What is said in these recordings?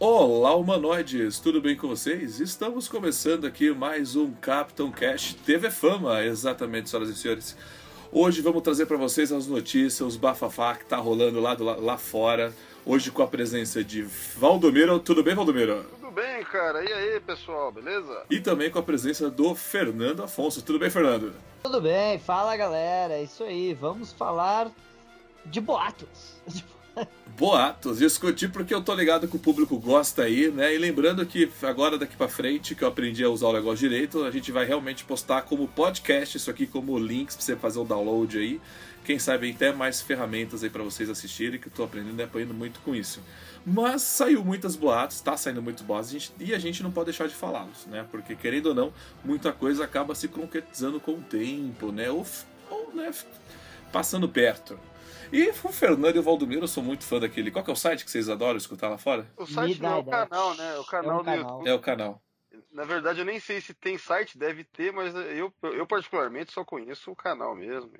Olá, humanoides! Tudo bem com vocês? Estamos começando aqui mais um Capitão Cash TV Fama, exatamente, senhoras e senhores. Hoje vamos trazer para vocês as notícias, os bafafá que tá rolando lá, do, lá fora. Hoje com a presença de Valdomiro. Tudo bem, Valdomiro? Tudo bem, cara. E aí, pessoal, beleza? E também com a presença do Fernando Afonso. Tudo bem, Fernando? Tudo bem, fala galera. É isso aí. Vamos falar de boatos. boatos, discutir porque eu tô ligado que o público gosta aí, né? E lembrando que agora daqui para frente que eu aprendi a usar o negócio direito, a gente vai realmente postar como podcast isso aqui como links para você fazer o download aí. Quem sabe até mais ferramentas aí para vocês assistirem, que eu tô aprendendo e aprendendo muito com isso. Mas saiu muitas boatos, tá saindo muito boatos, e a gente não pode deixar de falá-los, né? Porque querendo ou não, muita coisa acaba se concretizando com o tempo, né? Ou, ou né, passando perto. E o Fernando e o Valdomiro, eu sou muito fã daquele. Qual que é o site que vocês adoram escutar lá fora? O site não, é o canal, né? O canal, é o canal. do YouTube. É o canal. Na verdade, eu nem sei se tem site, deve ter, mas eu, eu particularmente só conheço o canal mesmo.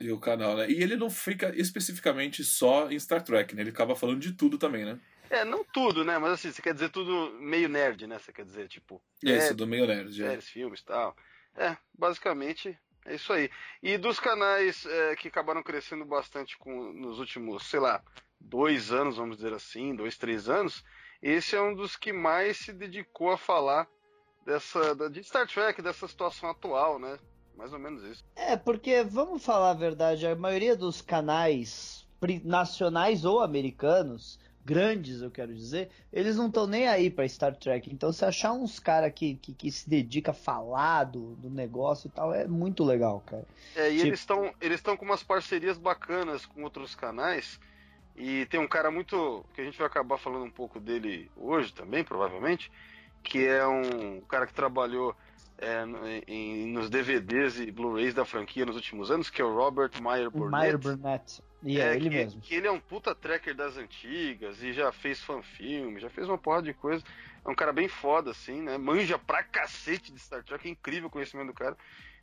E o canal, né? E ele não fica especificamente só em Star Trek, né? Ele acaba falando de tudo também, né? É, não tudo, né? Mas assim, você quer dizer tudo meio nerd, né? Você quer dizer, tipo. Isso, do meio nerd, é. Séries, filmes e tal. É, basicamente é isso aí. E dos canais é, que acabaram crescendo bastante com, nos últimos, sei lá, dois anos, vamos dizer assim, dois, três anos, esse é um dos que mais se dedicou a falar dessa de Star Trek, dessa situação atual, né? Mais ou menos isso. É, porque, vamos falar a verdade, a maioria dos canais nacionais ou americanos grandes, eu quero dizer, eles não estão nem aí para Star Trek. Então, se achar uns caras que, que, que, se dedica a falar do, do negócio e tal, é muito legal, cara. É, e tipo... eles estão eles com umas parcerias bacanas com outros canais. E tem um cara muito. que a gente vai acabar falando um pouco dele hoje também, provavelmente. Que é um cara que trabalhou é, em, nos DVDs e Blu-rays da franquia nos últimos anos, que é o Robert Meyer Burnett. Meyer Burnett. E é, é ele que, mesmo. Que ele é um puta tracker das antigas e já fez fanfilme, já fez uma porrada de coisa. É um cara bem foda, assim, né? Manja pra cacete de Star Trek, é incrível o conhecimento do cara.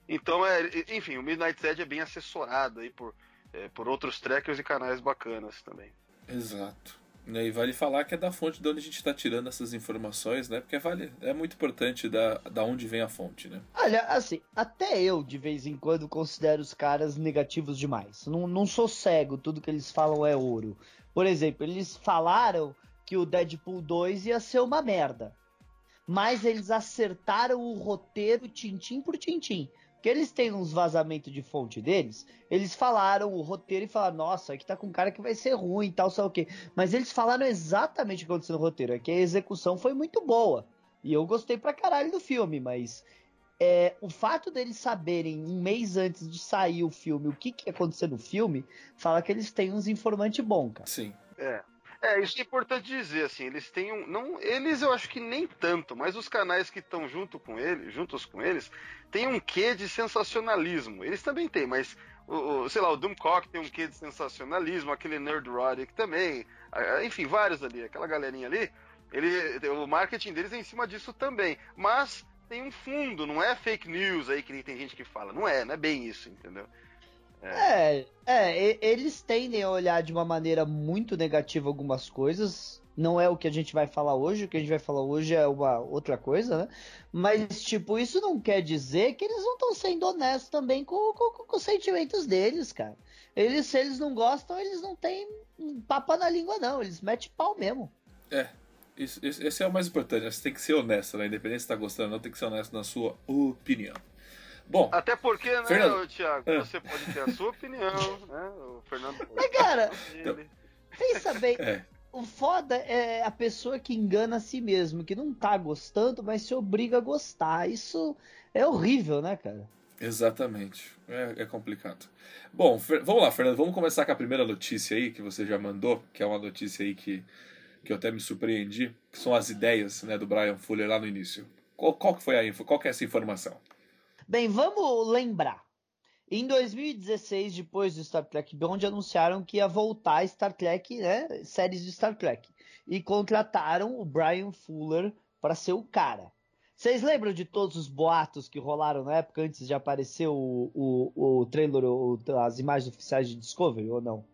Então, é, enfim, o Midnight Edge é bem assessorado aí por, é, por outros trackers e canais bacanas também. Exato. E vale falar que é da fonte de onde a gente está tirando essas informações, né? Porque vale, é muito importante da, da onde vem a fonte, né? Olha, assim, até eu de vez em quando considero os caras negativos demais. Não, não sou cego, tudo que eles falam é ouro. Por exemplo, eles falaram que o Deadpool 2 ia ser uma merda. Mas eles acertaram o roteiro tintim por tintim que eles têm uns vazamentos de fonte deles, eles falaram o roteiro e falaram, nossa, aqui tá com um cara que vai ser ruim e tal, sei o quê. Mas eles falaram exatamente o que aconteceu no roteiro, é que a execução foi muito boa. E eu gostei pra caralho do filme, mas é, o fato deles saberem um mês antes de sair o filme o que, que ia acontecer no filme, fala que eles têm uns informantes bons, cara. Sim. É. É, isso é importante dizer, assim, eles têm um. Não, eles eu acho que nem tanto, mas os canais que estão junto com ele, juntos com eles, tem um quê de sensacionalismo. Eles também têm, mas o, o, sei lá, o Doomcock tem um quê de sensacionalismo, aquele Nerd Roddick também, enfim, vários ali, aquela galerinha ali, ele, o marketing deles é em cima disso também. Mas tem um fundo, não é fake news aí que tem gente que fala. Não é, não é bem isso, entendeu? É. é, eles tendem a olhar de uma maneira muito negativa algumas coisas. Não é o que a gente vai falar hoje, o que a gente vai falar hoje é uma outra coisa, né? Mas, tipo, isso não quer dizer que eles não estão sendo honestos também com, com, com, os sentimentos deles, cara. Eles, se eles não gostam, eles não têm papa na língua, não. Eles metem pau mesmo. É, isso, esse é o mais importante. Você tem que ser honesto, né? Independente se tá gostando ou não, tem que ser honesto na sua opinião. Bom. Até porque, né, Fernando... Thiago, é. você pode ter a sua opinião, né? O Fernando. Mas, cara, então... pensa bem. É. O foda é a pessoa que engana a si mesmo, que não tá gostando, mas se obriga a gostar. Isso é horrível, né, cara? Exatamente. É, é complicado. Bom, vamos lá, Fernando. Vamos começar com a primeira notícia aí que você já mandou, que é uma notícia aí que, que eu até me surpreendi, que são as ideias né, do Brian Fuller lá no início. Qual, qual que foi a info? Qual que é essa informação? Bem, vamos lembrar. Em 2016, depois do Star Trek Beyond, anunciaram que ia voltar Star Trek, né, séries de Star Trek. E contrataram o Brian Fuller para ser o cara. Vocês lembram de todos os boatos que rolaram na época antes de aparecer o, o, o trailer, o, as imagens oficiais de Discovery ou não?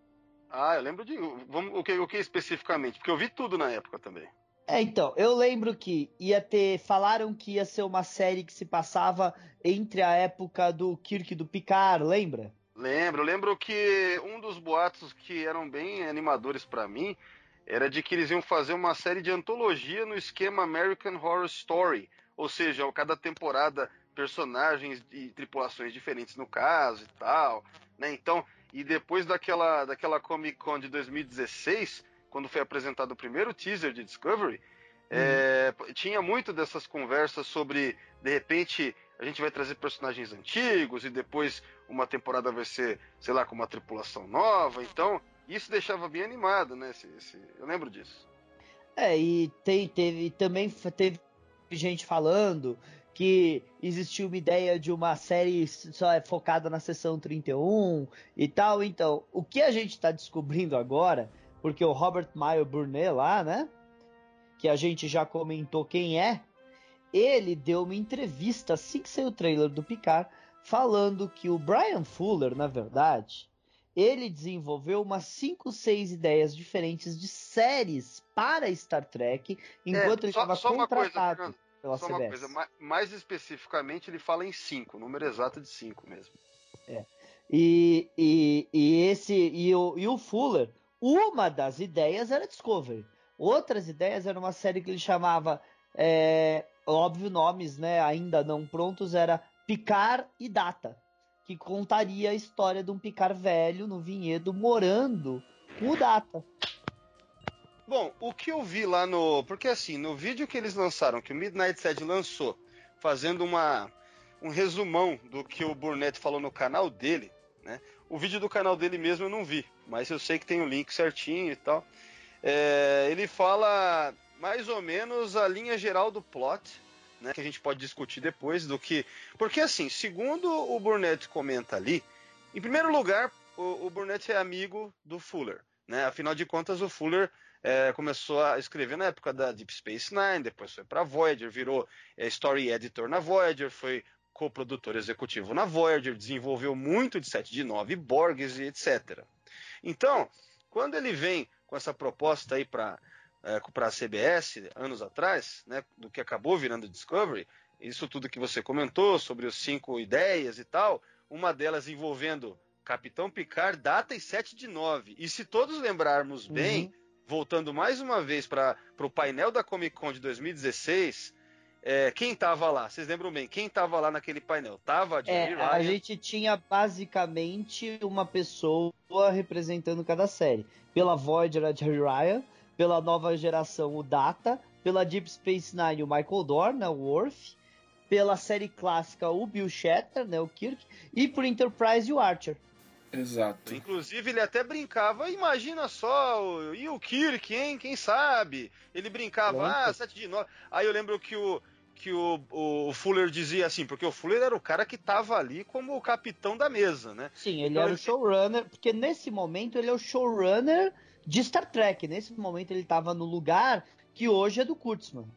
Ah, eu lembro de. Vamos, que, o que especificamente? Porque eu vi tudo na época também. É, então, eu lembro que ia ter. Falaram que ia ser uma série que se passava entre a época do Kirk e do Picard, lembra? Lembro, lembro que um dos boatos que eram bem animadores para mim era de que eles iam fazer uma série de antologia no esquema American Horror Story, ou seja, cada temporada personagens e tripulações diferentes no caso e tal, né? Então, e depois daquela daquela Comic Con de 2016, quando foi apresentado o primeiro teaser de Discovery, uhum. é, tinha muito dessas conversas sobre de repente a gente vai trazer personagens antigos e depois uma temporada vai ser, sei lá, com uma tripulação nova. Então, isso deixava bem animado, né? Esse, esse, eu lembro disso. É, e tem, teve, também teve gente falando que existiu uma ideia de uma série só é focada na sessão 31 e tal. Então, o que a gente está descobrindo agora, porque o Robert Meyer Burnett lá, né? Que a gente já comentou quem é, ele deu uma entrevista assim que saiu o trailer do Picard, falando que o Brian Fuller, na verdade, ele desenvolveu umas 5, 6 ideias diferentes de séries para Star Trek, enquanto é, ele estava contratado coisa, pela só CBS. Uma coisa, mais, mais especificamente ele fala em 5, número exato de 5 mesmo. É. E, e, e esse e o, e o Fuller, uma das ideias era Discovery. Outras ideias era uma série que ele chamava é, óbvio, nomes né, ainda não prontos, era Picar e Data, que contaria a história de um Picar velho no vinhedo morando com o Data. Bom, o que eu vi lá no. Porque assim, no vídeo que eles lançaram, que o Midnight Sad lançou, fazendo uma, um resumão do que o Burnett falou no canal dele, né? O vídeo do canal dele mesmo eu não vi, mas eu sei que tem o link certinho e tal. É, ele fala mais ou menos a linha geral do plot, né, que a gente pode discutir depois do que. Porque, assim, segundo o Burnett comenta ali, em primeiro lugar, o, o Burnett é amigo do Fuller. Né? Afinal de contas, o Fuller é, começou a escrever na época da Deep Space Nine, depois foi para Voyager, virou é, story editor na Voyager, foi co-produtor executivo na Voyager, desenvolveu muito de 7 de 9 Borgs e etc. Então, quando ele vem com essa proposta aí para é, para a CBS anos atrás, né, do que acabou virando Discovery, isso tudo que você comentou sobre os cinco ideias e tal, uma delas envolvendo Capitão Picard, data e 7 de 9. E se todos lembrarmos uhum. bem, voltando mais uma vez para o painel da Comic Con de 2016, é, quem estava lá? Vocês lembram bem? Quem estava lá naquele painel? Tava a Jerry é, Ryan. A gente tinha basicamente uma pessoa representando cada série. Pela Voyager, a Jerry Ryan pela nova geração o Data, pela Deep Space Nine o Michael Dorn, né, o Worf, pela série clássica o Bill Shatter, né, o Kirk, e por Enterprise o Archer. Exato. Inclusive, ele até brincava, imagina só, e o Kirk, hein? Quem sabe? Ele brincava, Pronto. ah, 7 de 9. Aí eu lembro que o, que o, o, Fuller dizia assim, porque o Fuller era o cara que estava ali como o capitão da mesa, né? Sim, ele então, era ele... o showrunner, porque nesse momento ele é o showrunner de Star Trek. Nesse momento ele estava no lugar que hoje é do Kurtzman.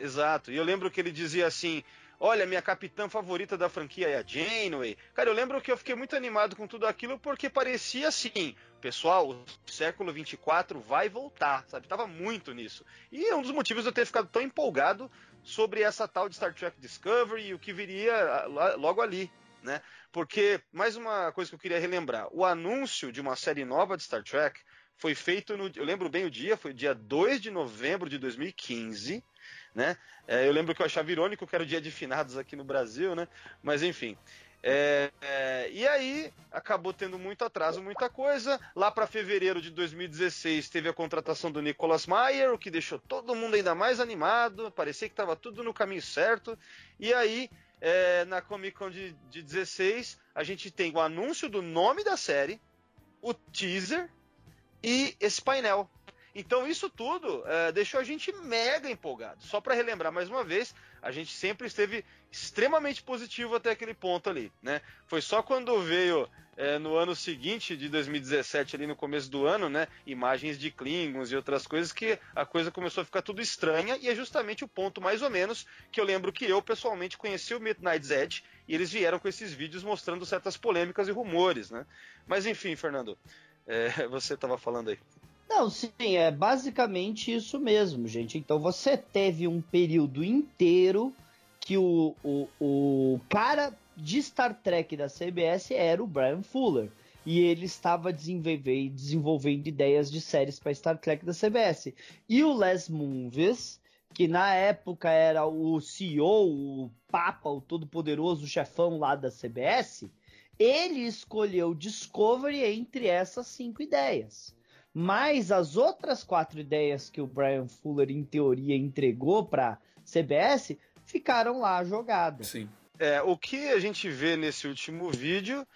Exato. E eu lembro que ele dizia assim: Olha, minha capitã favorita da franquia é a Janeway. Cara, eu lembro que eu fiquei muito animado com tudo aquilo porque parecia assim, pessoal, o século 24 vai voltar, sabe? Tava muito nisso. E é um dos motivos de eu ter ficado tão empolgado sobre essa tal de Star Trek Discovery e o que viria ah, logo ali, né? Porque, mais uma coisa que eu queria relembrar: o anúncio de uma série nova de Star Trek foi feito no. Eu lembro bem o dia, foi dia 2 de novembro de 2015. Né? É, eu lembro que eu achava irônico que era o dia de finados aqui no Brasil, né? Mas enfim. É, é, e aí acabou tendo muito atraso, muita coisa. Lá para fevereiro de 2016 teve a contratação do Nicholas Meyer, o que deixou todo mundo ainda mais animado. Parecia que estava tudo no caminho certo. E aí é, na Comic Con de, de 16 a gente tem o anúncio do nome da série, o teaser e esse painel. Então isso tudo é, deixou a gente mega empolgado. Só para relembrar mais uma vez, a gente sempre esteve extremamente positivo até aquele ponto ali, né? Foi só quando veio é, no ano seguinte, de 2017, ali no começo do ano, né? Imagens de Klingons e outras coisas que a coisa começou a ficar tudo estranha e é justamente o ponto mais ou menos que eu lembro que eu pessoalmente conheci o Midnight's Edge e eles vieram com esses vídeos mostrando certas polêmicas e rumores, né? Mas enfim, Fernando. é, você estava falando aí. Não, sim, é basicamente isso mesmo, gente. Então você teve um período inteiro que o, o, o cara de Star Trek da CBS era o Brian Fuller. E ele estava desenvolvendo, desenvolvendo ideias de séries para Star Trek da CBS. E o Les Moonves, que na época era o CEO, o Papa, o todo-poderoso chefão lá da CBS, ele escolheu Discovery entre essas cinco ideias. Mas as outras quatro ideias que o Brian Fuller, em teoria, entregou para CBS ficaram lá jogadas. Sim. É, o que a gente vê nesse último vídeo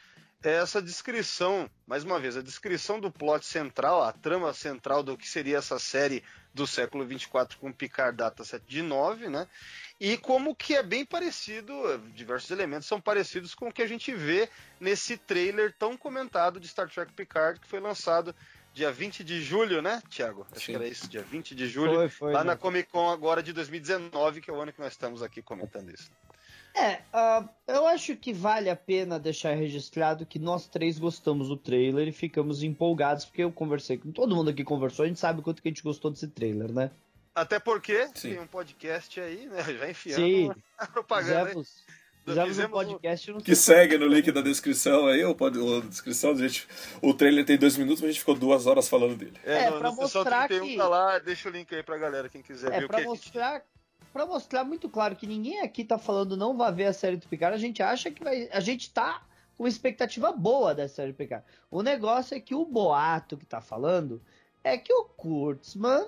é essa descrição, mais uma vez, a descrição do plot central, a trama central do que seria essa série do século 24 com Picard Dataset de 9, né? E como que é bem parecido, diversos elementos são parecidos com o que a gente vê nesse trailer tão comentado de Star Trek Picard que foi lançado dia 20 de julho, né, Thiago? Acho Sim. que era isso, dia 20 de julho, foi, foi, lá né? na Comic Con agora de 2019, que é o ano que nós estamos aqui comentando isso. É, uh, eu acho que vale a pena deixar registrado que nós três gostamos do trailer e ficamos empolgados, porque eu conversei com todo mundo aqui conversou, a gente sabe quanto que a gente gostou desse trailer, né? Até porque Sim. tem um podcast aí, né? Já enfiando Sim. a propaganda. Fizemos, Fizemos um podcast no Que segue no link da descrição aí, ou pode, ou descrição, gente, o trailer tem dois minutos, mas a gente ficou duas horas falando dele. É, é pra mostrar que... tá lá, deixa o link aí pra galera, quem quiser é, ver pra o que mostrar, Pra mostrar muito claro que ninguém aqui tá falando não vai ver a série do Picard, a gente acha que vai... A gente tá com expectativa boa da série do Picard. O negócio é que o boato que tá falando é que o Kurtzman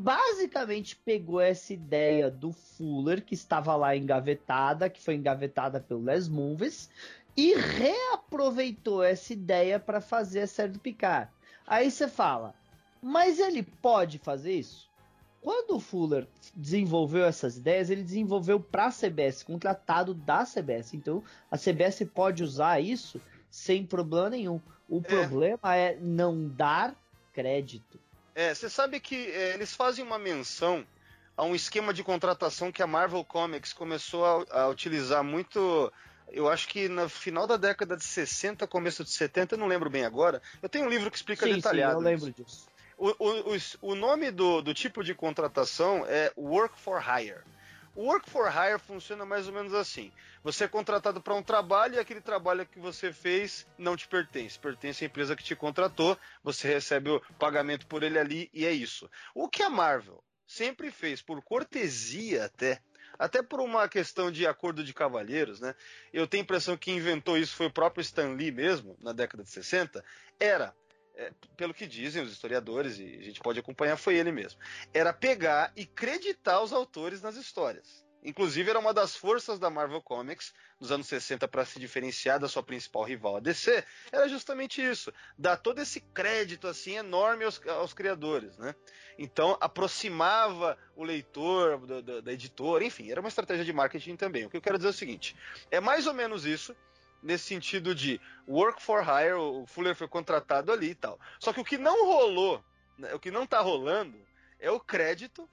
basicamente pegou essa ideia do Fuller, que estava lá engavetada, que foi engavetada pelo Les Movies, e reaproveitou essa ideia para fazer a série do Picard. Aí você fala, mas ele pode fazer isso? Quando o Fuller desenvolveu essas ideias, ele desenvolveu para a CBS, contratado da CBS. Então, a CBS pode usar isso sem problema nenhum. O é. problema é não dar crédito. É, você sabe que é, eles fazem uma menção a um esquema de contratação que a Marvel Comics começou a, a, utilizar muito. Eu acho que no final da década de 60, começo de 70, eu não lembro bem agora. Eu tenho um livro que explica sim, detalhado. Sim, eu lembro disso. O, o, o, o nome do, do tipo de contratação é Work for Hire. O Work for Hire funciona mais ou menos assim. Você é contratado para um trabalho e aquele trabalho que você fez não te pertence. Pertence à empresa que te contratou, você recebe o pagamento por ele ali e é isso. O que a Marvel sempre fez, por cortesia até, até por uma questão de acordo de cavalheiros, né? Eu tenho a impressão que inventou isso foi o próprio Stan Lee mesmo, na década de 60, era é, pelo que dizem os historiadores, e a gente pode acompanhar, foi ele mesmo. Era pegar e creditar os autores nas histórias. Inclusive, era uma das forças da Marvel Comics nos anos 60 para se diferenciar da sua principal rival, a DC, era justamente isso: dar todo esse crédito assim enorme aos, aos criadores. Né? Então, aproximava o leitor do, do, da editora, enfim, era uma estratégia de marketing também. O que eu quero dizer é o seguinte: é mais ou menos isso nesse sentido de work for hire, o Fuller foi contratado ali e tal. Só que o que não rolou, né, o que não tá rolando, é o crédito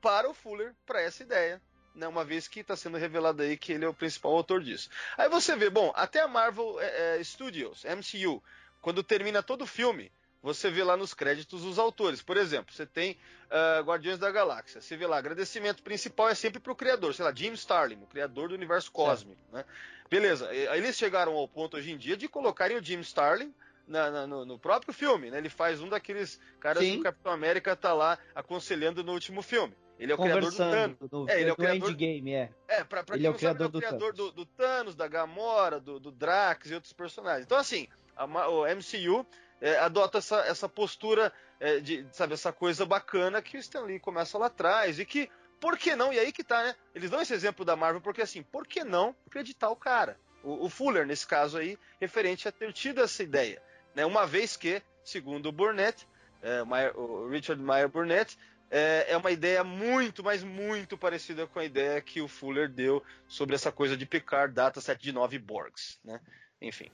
para o Fuller para essa ideia. Né, uma vez que está sendo revelado aí que ele é o principal autor disso. Aí você vê, bom, até a Marvel é, é, Studios, MCU, quando termina todo o filme, você vê lá nos créditos os autores. Por exemplo, você tem uh, Guardiões da Galáxia. Você vê lá, agradecimento principal é sempre para o criador, sei lá, Jim Starlin, o criador do universo cósmico. Né? Beleza, eles chegaram ao ponto hoje em dia de colocarem o Jim Starlin na, na, no, no, próprio filme. Né? Ele faz um daqueles caras Sim. que o Capitão América tá lá aconselhando no último filme. Ele é o criador do Thanos. Do, é, ele é o criador Endgame, é. É, pra, pra ele é o criador, sabe, é o criador do, do, do, Thanos, da Gamora, do, do Drax e outros personagens. Então, assim, a, o MCU é, adota essa, essa postura é, de, sabe, essa coisa bacana que o Stan Lee começa lá atrás e que, por que não? E aí que tá, né? Eles dão esse exemplo da Marvel porque assim, por que não acreditar o cara? O, o Fuller, nesse caso aí, referente a ter tido essa ideia, né? Uma vez que, segundo o Burnett, é, o Richard Meyer Burnett, é, é uma ideia muito, mas muito parecida com a ideia que o Fuller deu sobre essa coisa de Picard Dataset de 9 Borgs, né? Enfim.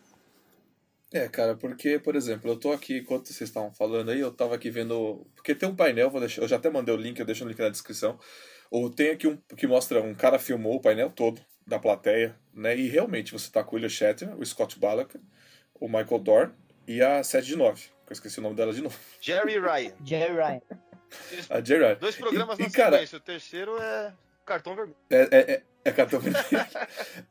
É, cara, porque, por exemplo, eu tô aqui, enquanto vocês estavam falando aí, eu tava aqui vendo. Porque tem um painel, vou deixar, eu já até mandei o link, eu deixo o link na descrição. Ou tem aqui um que mostra um cara filmou o painel todo da plateia, né? E realmente você tá com o William Shatner, o Scott Ballack, o Michael Dorn e a 7 de 9. Eu esqueci o nome dela de novo. Jerry Ryan. Jerry Ryan. A Jerry Ryan. Dois programas e, na e, cara, sequência. O terceiro é cartão vermelho. É, é, é, é cartão vermelho.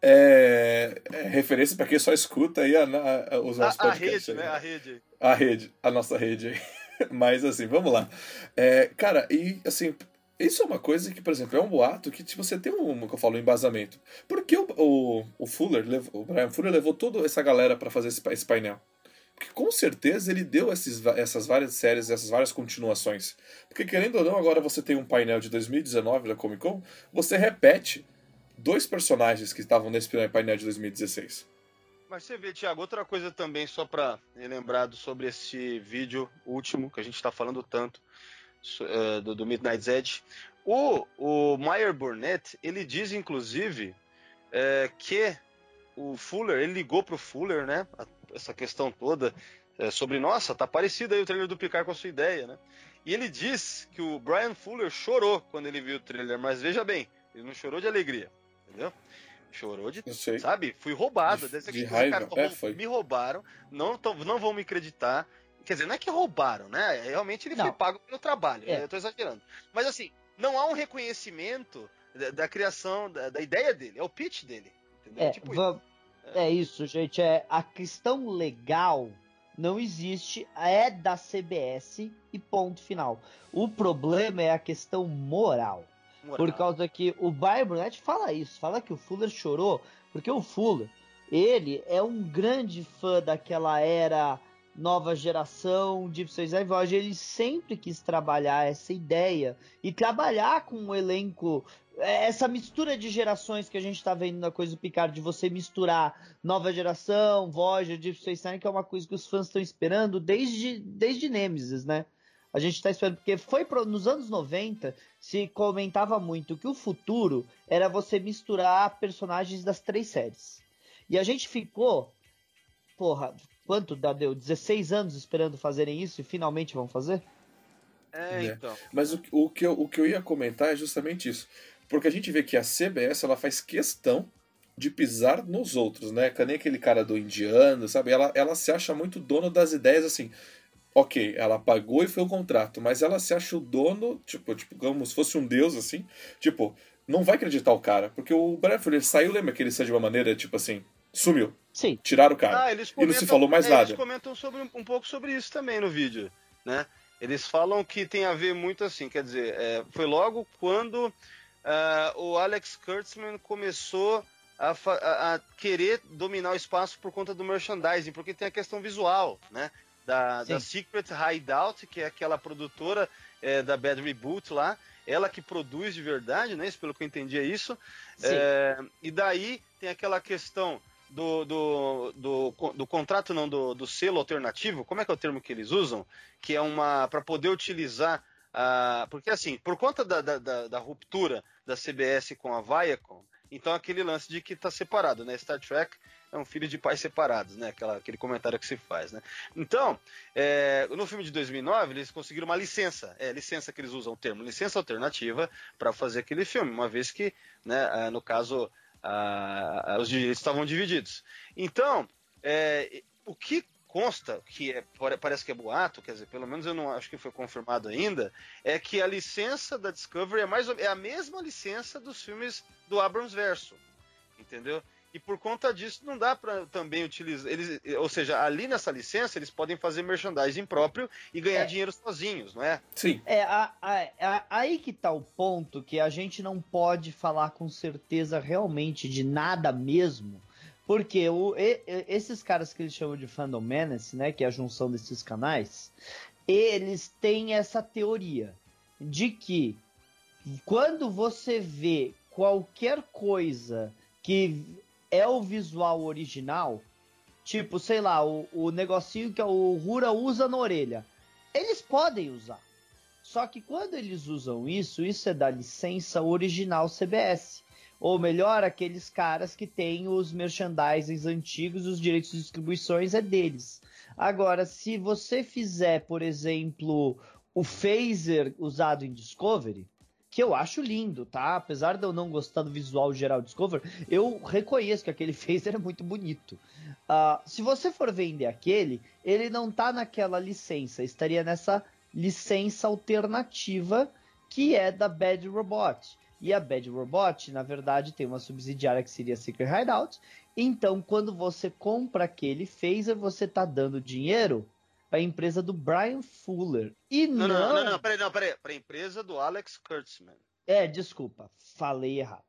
é, é referência para quem só escuta aí a, a, os nossos a, a podcasts. rede, aí. né? A rede. A rede, a nossa rede aí. Mas assim, vamos lá. É, cara, e assim, isso é uma coisa que, por exemplo, é um boato que tipo, você tem um, que eu falo, um embasamento. Por que o, o, o Fuller, o Brian Fuller levou toda essa galera para fazer esse, esse, painel? Porque com certeza ele deu esses, essas várias séries, essas várias continuações. Porque querendo ou não, agora você tem um painel de 2019 da Comic Con, você repete dois personagens que estavam nesse painel de 2016. Mas você vê, Thiago, outra coisa também, só para lembrado sobre esse vídeo último, que a gente está falando tanto, uh, do, do Midnight's Edge. O, o Meyer Burnett, ele diz, inclusive, é, que o Fuller, ele ligou pro Fuller, né, essa questão toda, é, sobre, nossa, tá parecido aí o trailer do Picard com a sua ideia, né? E ele diz que o Brian Fuller chorou quando ele viu o trailer, mas veja bem, ele não chorou de alegria, entendeu? Chorou de. Sabe? Fui roubado. De, de raiva. Cara, é, foi. Me roubaram. Não, tão, não vão me acreditar. Quer dizer, não é que roubaram, né? Realmente ele não. foi pago pelo trabalho. É. Eu tô exagerando. Mas assim, não há um reconhecimento da, da criação, da, da, ideia dele. É o pitch dele. Entendeu? É, tipo isso. É. isso, gente. É, a questão legal não existe, é da CBS e ponto final. O problema é a questão moral. Moral. Por causa que o Bayern Brunetti fala isso, fala que o Fuller chorou, porque o Fuller, ele é um grande fã daquela era nova geração, Deep Space Nine Voyager, ele sempre quis trabalhar essa ideia e trabalhar com um elenco, essa mistura de gerações que a gente está vendo na coisa do Picard, de você misturar nova geração, Voyager, Deep Space Nine, que é uma coisa que os fãs estão esperando desde, desde Nemesis, né? A gente está esperando, porque foi pro, nos anos 90 se comentava muito que o futuro era você misturar personagens das três séries. E a gente ficou, porra, quanto deu? 16 anos esperando fazerem isso e finalmente vão fazer? É, então. Mas o, o, que eu, o que eu ia comentar é justamente isso. Porque a gente vê que a CBS ela faz questão de pisar nos outros, né? Que nem aquele cara do indiano, sabe? Ela, ela se acha muito dono das ideias, assim ok, ela pagou e foi um contrato, mas ela se acha o dono, tipo, tipo, como se fosse um deus, assim, tipo, não vai acreditar o cara, porque o Bradford ele saiu, lembra que ele saiu de uma maneira, tipo assim, sumiu. Sim. Tiraram o cara. Ah, e não se falou mais é, nada. Eles comentam sobre, um pouco sobre isso também no vídeo, né? Eles falam que tem a ver muito assim, quer dizer, é, foi logo quando uh, o Alex Kurtzman começou a, a, a, querer dominar o espaço por conta do merchandising, porque tem a questão visual, né? da, da Secret Hideout, que é aquela produtora é, da Bad Reboot lá, ela que produz de verdade, né? Isso, pelo que eu entendi é isso. É, e daí tem aquela questão do, do, do, do contrato, não, do, do, selo alternativo, como é que é o termo que eles usam? Que é uma. para poder utilizar. A, porque assim, por conta da, da, da, ruptura da CBS com a Viacom, então aquele lance de que está separado, né? Star Trek é um filho de pais separados, né? Aquela, aquele comentário que se faz, né? Então, é, no filme de 2009, eles conseguiram uma licença, é licença que eles usam o termo, licença alternativa para fazer aquele filme, uma vez que, né, ah, no caso, a, a, os direitos estavam divididos. Então, é, o que consta, que é, parece que é boato, quer dizer, pelo menos eu não acho que foi confirmado ainda, é que a licença da Discovery é, mais, é a mesma licença dos filmes do Abrams Verso, entendeu? E por conta disso não dá para também utilizar, eles, ou seja, ali nessa licença eles podem fazer merchandising próprio e ganhar é. dinheiro sozinhos, não é? Sim. É a, a, a, aí que tá o ponto que a gente não pode falar com certeza realmente de nada mesmo, porque o, e, esses caras que eles chamam de fandom menace, né, que é a junção desses canais, eles têm essa teoria de que quando você vê qualquer coisa que é o visual original, tipo, sei lá, o, o negocinho que o Rura usa na orelha, eles podem usar. Só que quando eles usam isso, isso é da licença original CBS. Ou melhor, aqueles caras que têm os merchandisings antigos, os direitos de distribuições é deles. Agora, se você fizer, por exemplo, o phaser usado em Discovery, que eu acho lindo, tá? Apesar de eu não gostar do visual geral Discover, eu reconheço que aquele phaser é muito bonito. Uh, se você for vender aquele, ele não tá naquela licença, estaria nessa licença alternativa que é da Bad Robot. E a Bad Robot, na verdade, tem uma subsidiária que seria Secret Hideout. Então, quando você compra aquele phaser, você tá dando dinheiro para a empresa do Brian Fuller. E não. Não, não, não, peraí, não, peraí. Para a empresa do Alex Kurtzman. É, desculpa, falei errado.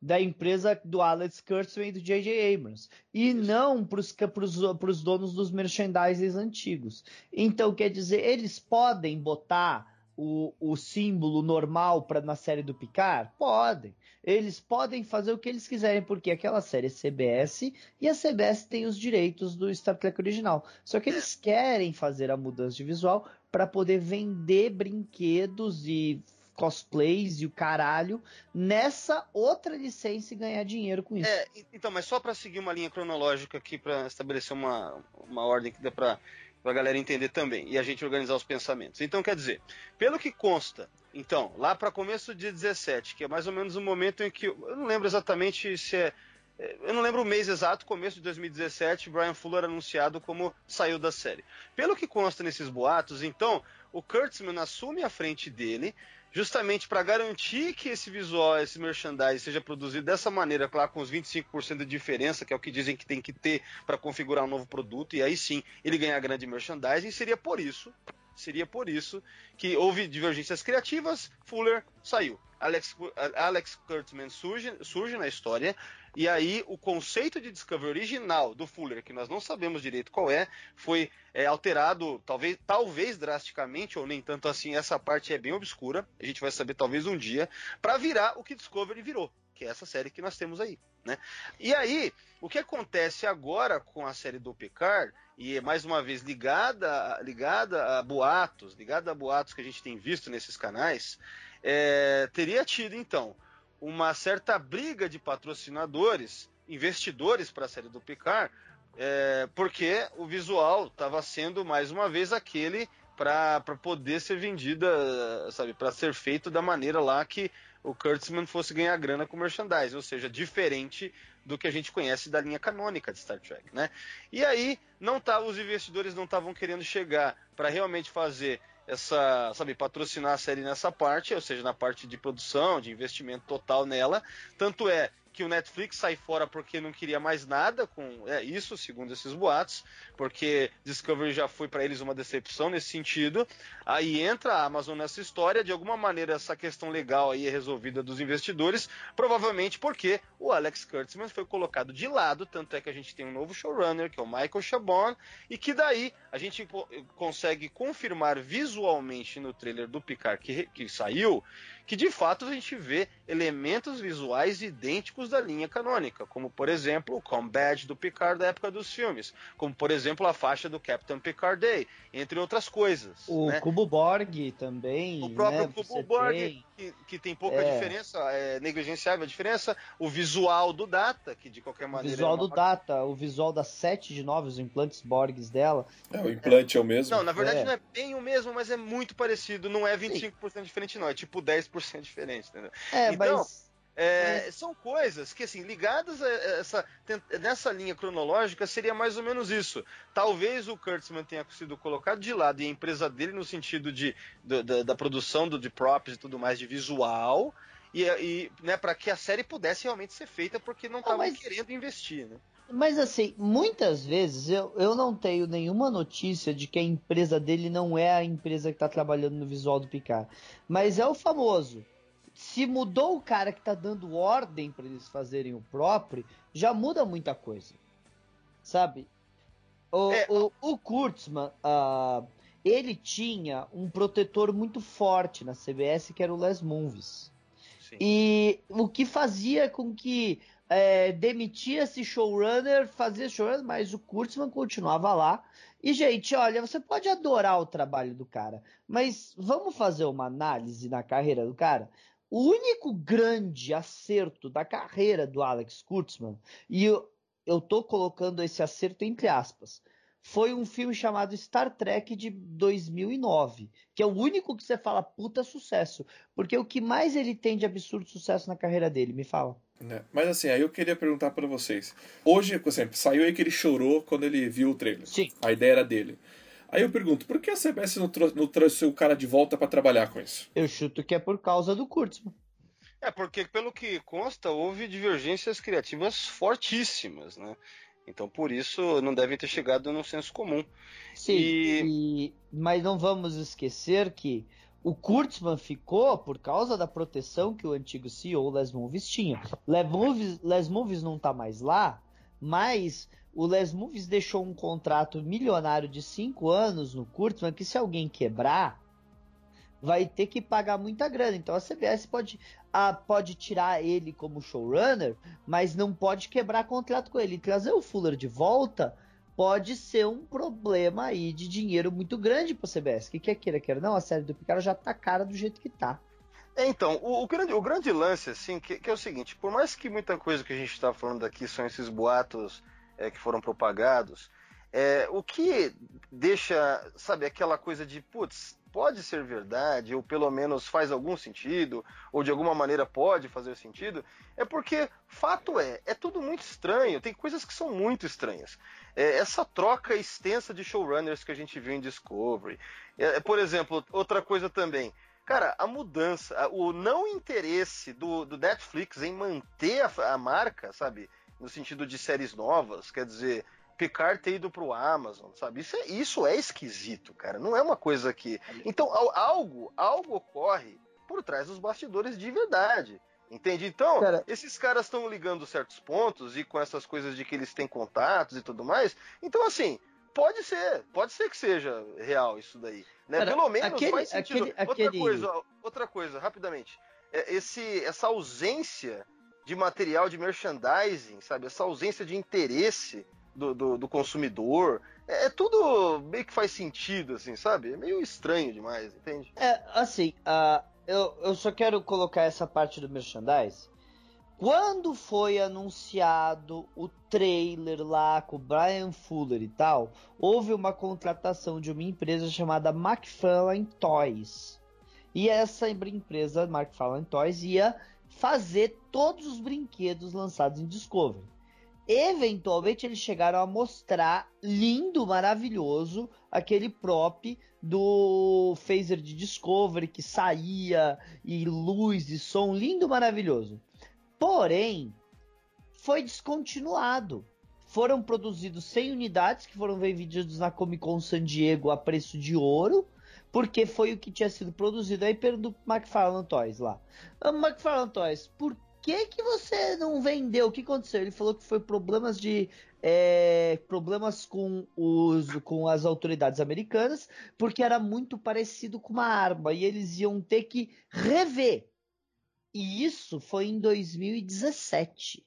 Da empresa do Alex Kurtzman e do J.J. Abrams. E Isso. não para os donos dos merchandises antigos. Então, quer dizer, eles podem botar o, o símbolo normal para na série do Picard? Podem. Eles podem fazer o que eles quiserem, porque aquela série é CBS e a CBS tem os direitos do Star Trek original. Só que eles querem fazer a mudança de visual para poder vender brinquedos e cosplays e o caralho nessa outra licença e ganhar dinheiro com isso. É, então, mas só para seguir uma linha cronológica aqui para estabelecer uma, uma ordem que dê para para a galera entender também e a gente organizar os pensamentos. Então, quer dizer, pelo que consta, então, lá para começo do dia 17, que é mais ou menos o momento em que. Eu não lembro exatamente se é. Eu não lembro o mês exato, começo de 2017, Brian Fuller anunciado como saiu da série. Pelo que consta nesses boatos, então, o Kurtzman assume a frente dele justamente para garantir que esse visual, esse merchandising seja produzido dessa maneira, claro, com os 25% de diferença, que é o que dizem que tem que ter para configurar um novo produto, e aí sim ele ganhar grande merchandising, seria por isso, seria por isso que houve divergências criativas, Fuller saiu. Alex, Alex Kurtzman surge, surge na história, e aí o conceito de Discovery original do Fuller, que nós não sabemos direito qual é, foi é, alterado talvez, talvez drasticamente, ou nem tanto assim, essa parte é bem obscura, a gente vai saber talvez um dia, para virar o que Discovery virou, que é essa série que nós temos aí. Né? E aí, o que acontece agora com a série do Picard, e é mais uma vez ligada, ligada a boatos, ligada a boatos que a gente tem visto nesses canais, é, teria tido então uma certa briga de patrocinadores, investidores para a série do Picard, é, porque o visual estava sendo mais uma vez aquele para poder ser vendida, sabe, para ser feito da maneira lá que o Kurtzman fosse ganhar grana com merchandise, ou seja, diferente do que a gente conhece da linha canônica de Star Trek, né? E aí não tá, os investidores não estavam querendo chegar para realmente fazer essa, sabe, patrocinar a série nessa parte, ou seja, na parte de produção, de investimento total nela. Tanto é que o Netflix sai fora porque não queria mais nada com é, isso, segundo esses boatos, porque Discovery já foi para eles uma decepção nesse sentido. Aí entra a Amazon nessa história, de alguma maneira essa questão legal aí é resolvida dos investidores, provavelmente porque o Alex Kurtzman foi colocado de lado, tanto é que a gente tem um novo showrunner, que é o Michael Chabon, e que daí a gente consegue confirmar visualmente no trailer do Picard que, que saiu que de fato a gente vê elementos visuais idênticos da linha canônica, como por exemplo o combat do Picard da época dos filmes, como por exemplo a faixa do Captain Picard Day, entre outras coisas. O né? Cubo Borg também. O próprio né? Cubo Borg, tem... que, que, tem pouca é. diferença, é negligenciável a diferença, o visual do Data, que de qualquer maneira. O visual é do Data, o visual das 7 de 9, os implantes Borgs dela. É, o implante é, é o mesmo? Não, na verdade é. não é bem o mesmo, mas é muito parecido, não é 25% Sim. diferente não, é tipo 10% diferente, entendeu? É, então, mas... É, são coisas que, assim, ligadas a essa, nessa linha cronológica, seria mais ou menos isso. Talvez o Kurtzman tenha sido colocado de lado e a empresa dele no sentido de, da, da produção do, de props e tudo mais, de visual, e, e né, para que a série pudesse realmente ser feita, porque não estavam mas... querendo investir, né? Mas assim, muitas vezes eu, eu não tenho nenhuma notícia de que a empresa dele não é a empresa que está trabalhando no visual do Picard. Mas é o famoso. Se mudou o cara que está dando ordem para eles fazerem o próprio, já muda muita coisa. Sabe? O, é. o, o Kurtzman, uh, ele tinha um protetor muito forte na CBS, que era o Les Movies. Sim. E o que fazia com que é, demitia esse showrunner, fazia showrunner, mas o Kurtzman continuava lá. E, gente, olha, você pode adorar o trabalho do cara, mas vamos fazer uma análise na carreira do cara? O único grande acerto da carreira do Alex Kurtzman, e eu, eu tô colocando esse acerto entre aspas, foi um filme chamado Star Trek de 2009, que é o único que você fala puta sucesso, porque o que mais ele tem de absurdo sucesso na carreira dele, me fala. É, mas assim, aí eu queria perguntar para vocês. Hoje, por exemplo, saiu aí que ele chorou quando ele viu o trailer. Sim. A ideia era dele. Aí eu pergunto, por que a CBS não, trou não trouxe o cara de volta para trabalhar com isso? Eu chuto que é por causa do Kurtzman. É, porque pelo que consta, houve divergências criativas fortíssimas, né? Então, por isso, não devem ter chegado no senso comum. Sim, e... E... mas não vamos esquecer que o Kurtzman ficou por causa da proteção que o antigo CEO Les Movies tinha. Les Movies, Les Movies não está mais lá, mas o Les Movies deixou um contrato milionário de cinco anos no Kurtzman que se alguém quebrar, vai ter que pagar muita grana. Então a CBS pode, a, pode tirar ele como showrunner, mas não pode quebrar contrato com ele. Trazer o Fuller de volta pode ser um problema aí de dinheiro muito grande para a CBS. O que quer queira, queira não, a série do Picard já tá cara do jeito que tá. É, então, o, o, grande, o grande lance, assim, que, que, é o seguinte, por mais que muita coisa que a gente está falando aqui são esses boatos é, que foram propagados, é, o que deixa, sabe, aquela coisa de, putz, pode ser verdade, ou pelo menos faz algum sentido, ou de alguma maneira pode fazer sentido, é porque, fato é, é tudo muito estranho, tem coisas que são muito estranhas. É, essa troca extensa de showrunners que a gente viu em Discovery. É, por exemplo, outra coisa também. Cara, a mudança, o não interesse do, do Netflix em manter a, a marca, sabe? No sentido de séries novas, quer dizer, Picard ter ido pro Amazon, sabe? Isso é, isso é esquisito, cara. Não é uma coisa que. Então, algo, algo ocorre por trás dos bastidores de verdade. Entende? Então, cara, esses caras estão ligando certos pontos e com essas coisas de que eles têm contatos e tudo mais. Então, assim, pode ser, pode ser que seja real isso daí. Né? Cara, Pelo menos aquele, faz sentido. Aquele, outra aquele... coisa, outra coisa, rapidamente. É, esse, essa ausência de material de merchandising, sabe? Essa ausência de interesse do, do, do consumidor. É, é, tudo meio que faz sentido, assim, sabe? É meio estranho demais, entende? É, assim, uh, eu, eu só quero colocar essa parte do merchandise. Quando foi anunciado o trailer lá com o Brian Fuller e tal, houve uma contratação de uma empresa chamada McFarlane Toys. E essa empresa, McFarlane Toys, ia fazer todos os brinquedos lançados em Discovery. Eventualmente eles chegaram a mostrar lindo, maravilhoso, aquele prop do phaser de Discovery que saía e luz e som, lindo, maravilhoso. Porém, foi descontinuado. Foram produzidos 100 unidades que foram vendidos na Comic Con San Diego a preço de ouro, porque foi o que tinha sido produzido aí pelo McFarlane Toys lá. McFarlane Toys, por que que você não vendeu? O que aconteceu? Ele falou que foi problemas de é, problemas com os com as autoridades americanas, porque era muito parecido com uma arma e eles iam ter que rever. E isso foi em 2017.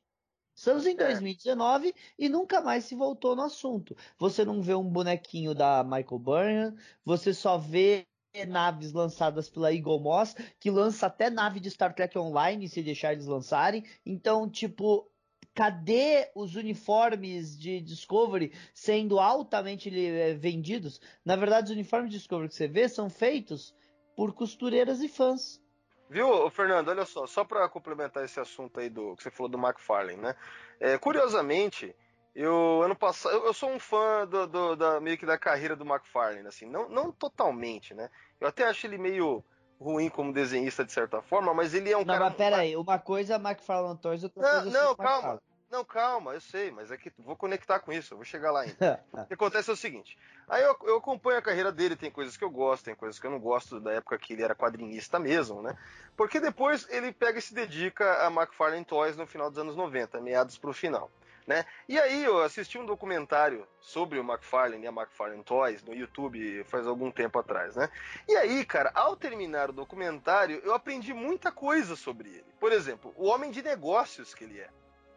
Estamos em 2019 é. e nunca mais se voltou no assunto. Você não vê um bonequinho da Michael Burnham, você só vê naves lançadas pela Eagle Moss, que lança até nave de Star Trek Online, se deixar eles lançarem. Então, tipo, cadê os uniformes de Discovery sendo altamente eh, vendidos? Na verdade, os uniformes de Discovery que você vê são feitos por costureiras e fãs. Viu, Fernando? Olha só, só para complementar esse assunto aí do que você falou do McFarlane, né? É, curiosamente, eu, ano passado, eu, eu sou um fã do, do, da, meio que da carreira do McFarlane, assim, não, não totalmente, né? Eu até acho ele meio ruim como desenhista de certa forma, mas ele é um não, cara. Não, mas pera aí, uma coisa é McFarlane Toys, outra não, coisa é Não, calma. Não, calma, eu sei, mas é que vou conectar com isso, eu vou chegar lá ainda. o que acontece é o seguinte: aí eu, eu, acompanho a carreira dele, tem coisas que eu gosto, tem coisas que eu não gosto da época que ele era quadrinista mesmo, né? Porque depois ele pega e se dedica a McFarlane Toys no final dos anos 90, meados pro final. Né? E aí eu assisti um documentário sobre o McFarlane e a McFarlane Toys no YouTube faz algum tempo atrás, né? E aí, cara, ao terminar o documentário, eu aprendi muita coisa sobre ele. Por exemplo, o homem de negócios que ele é,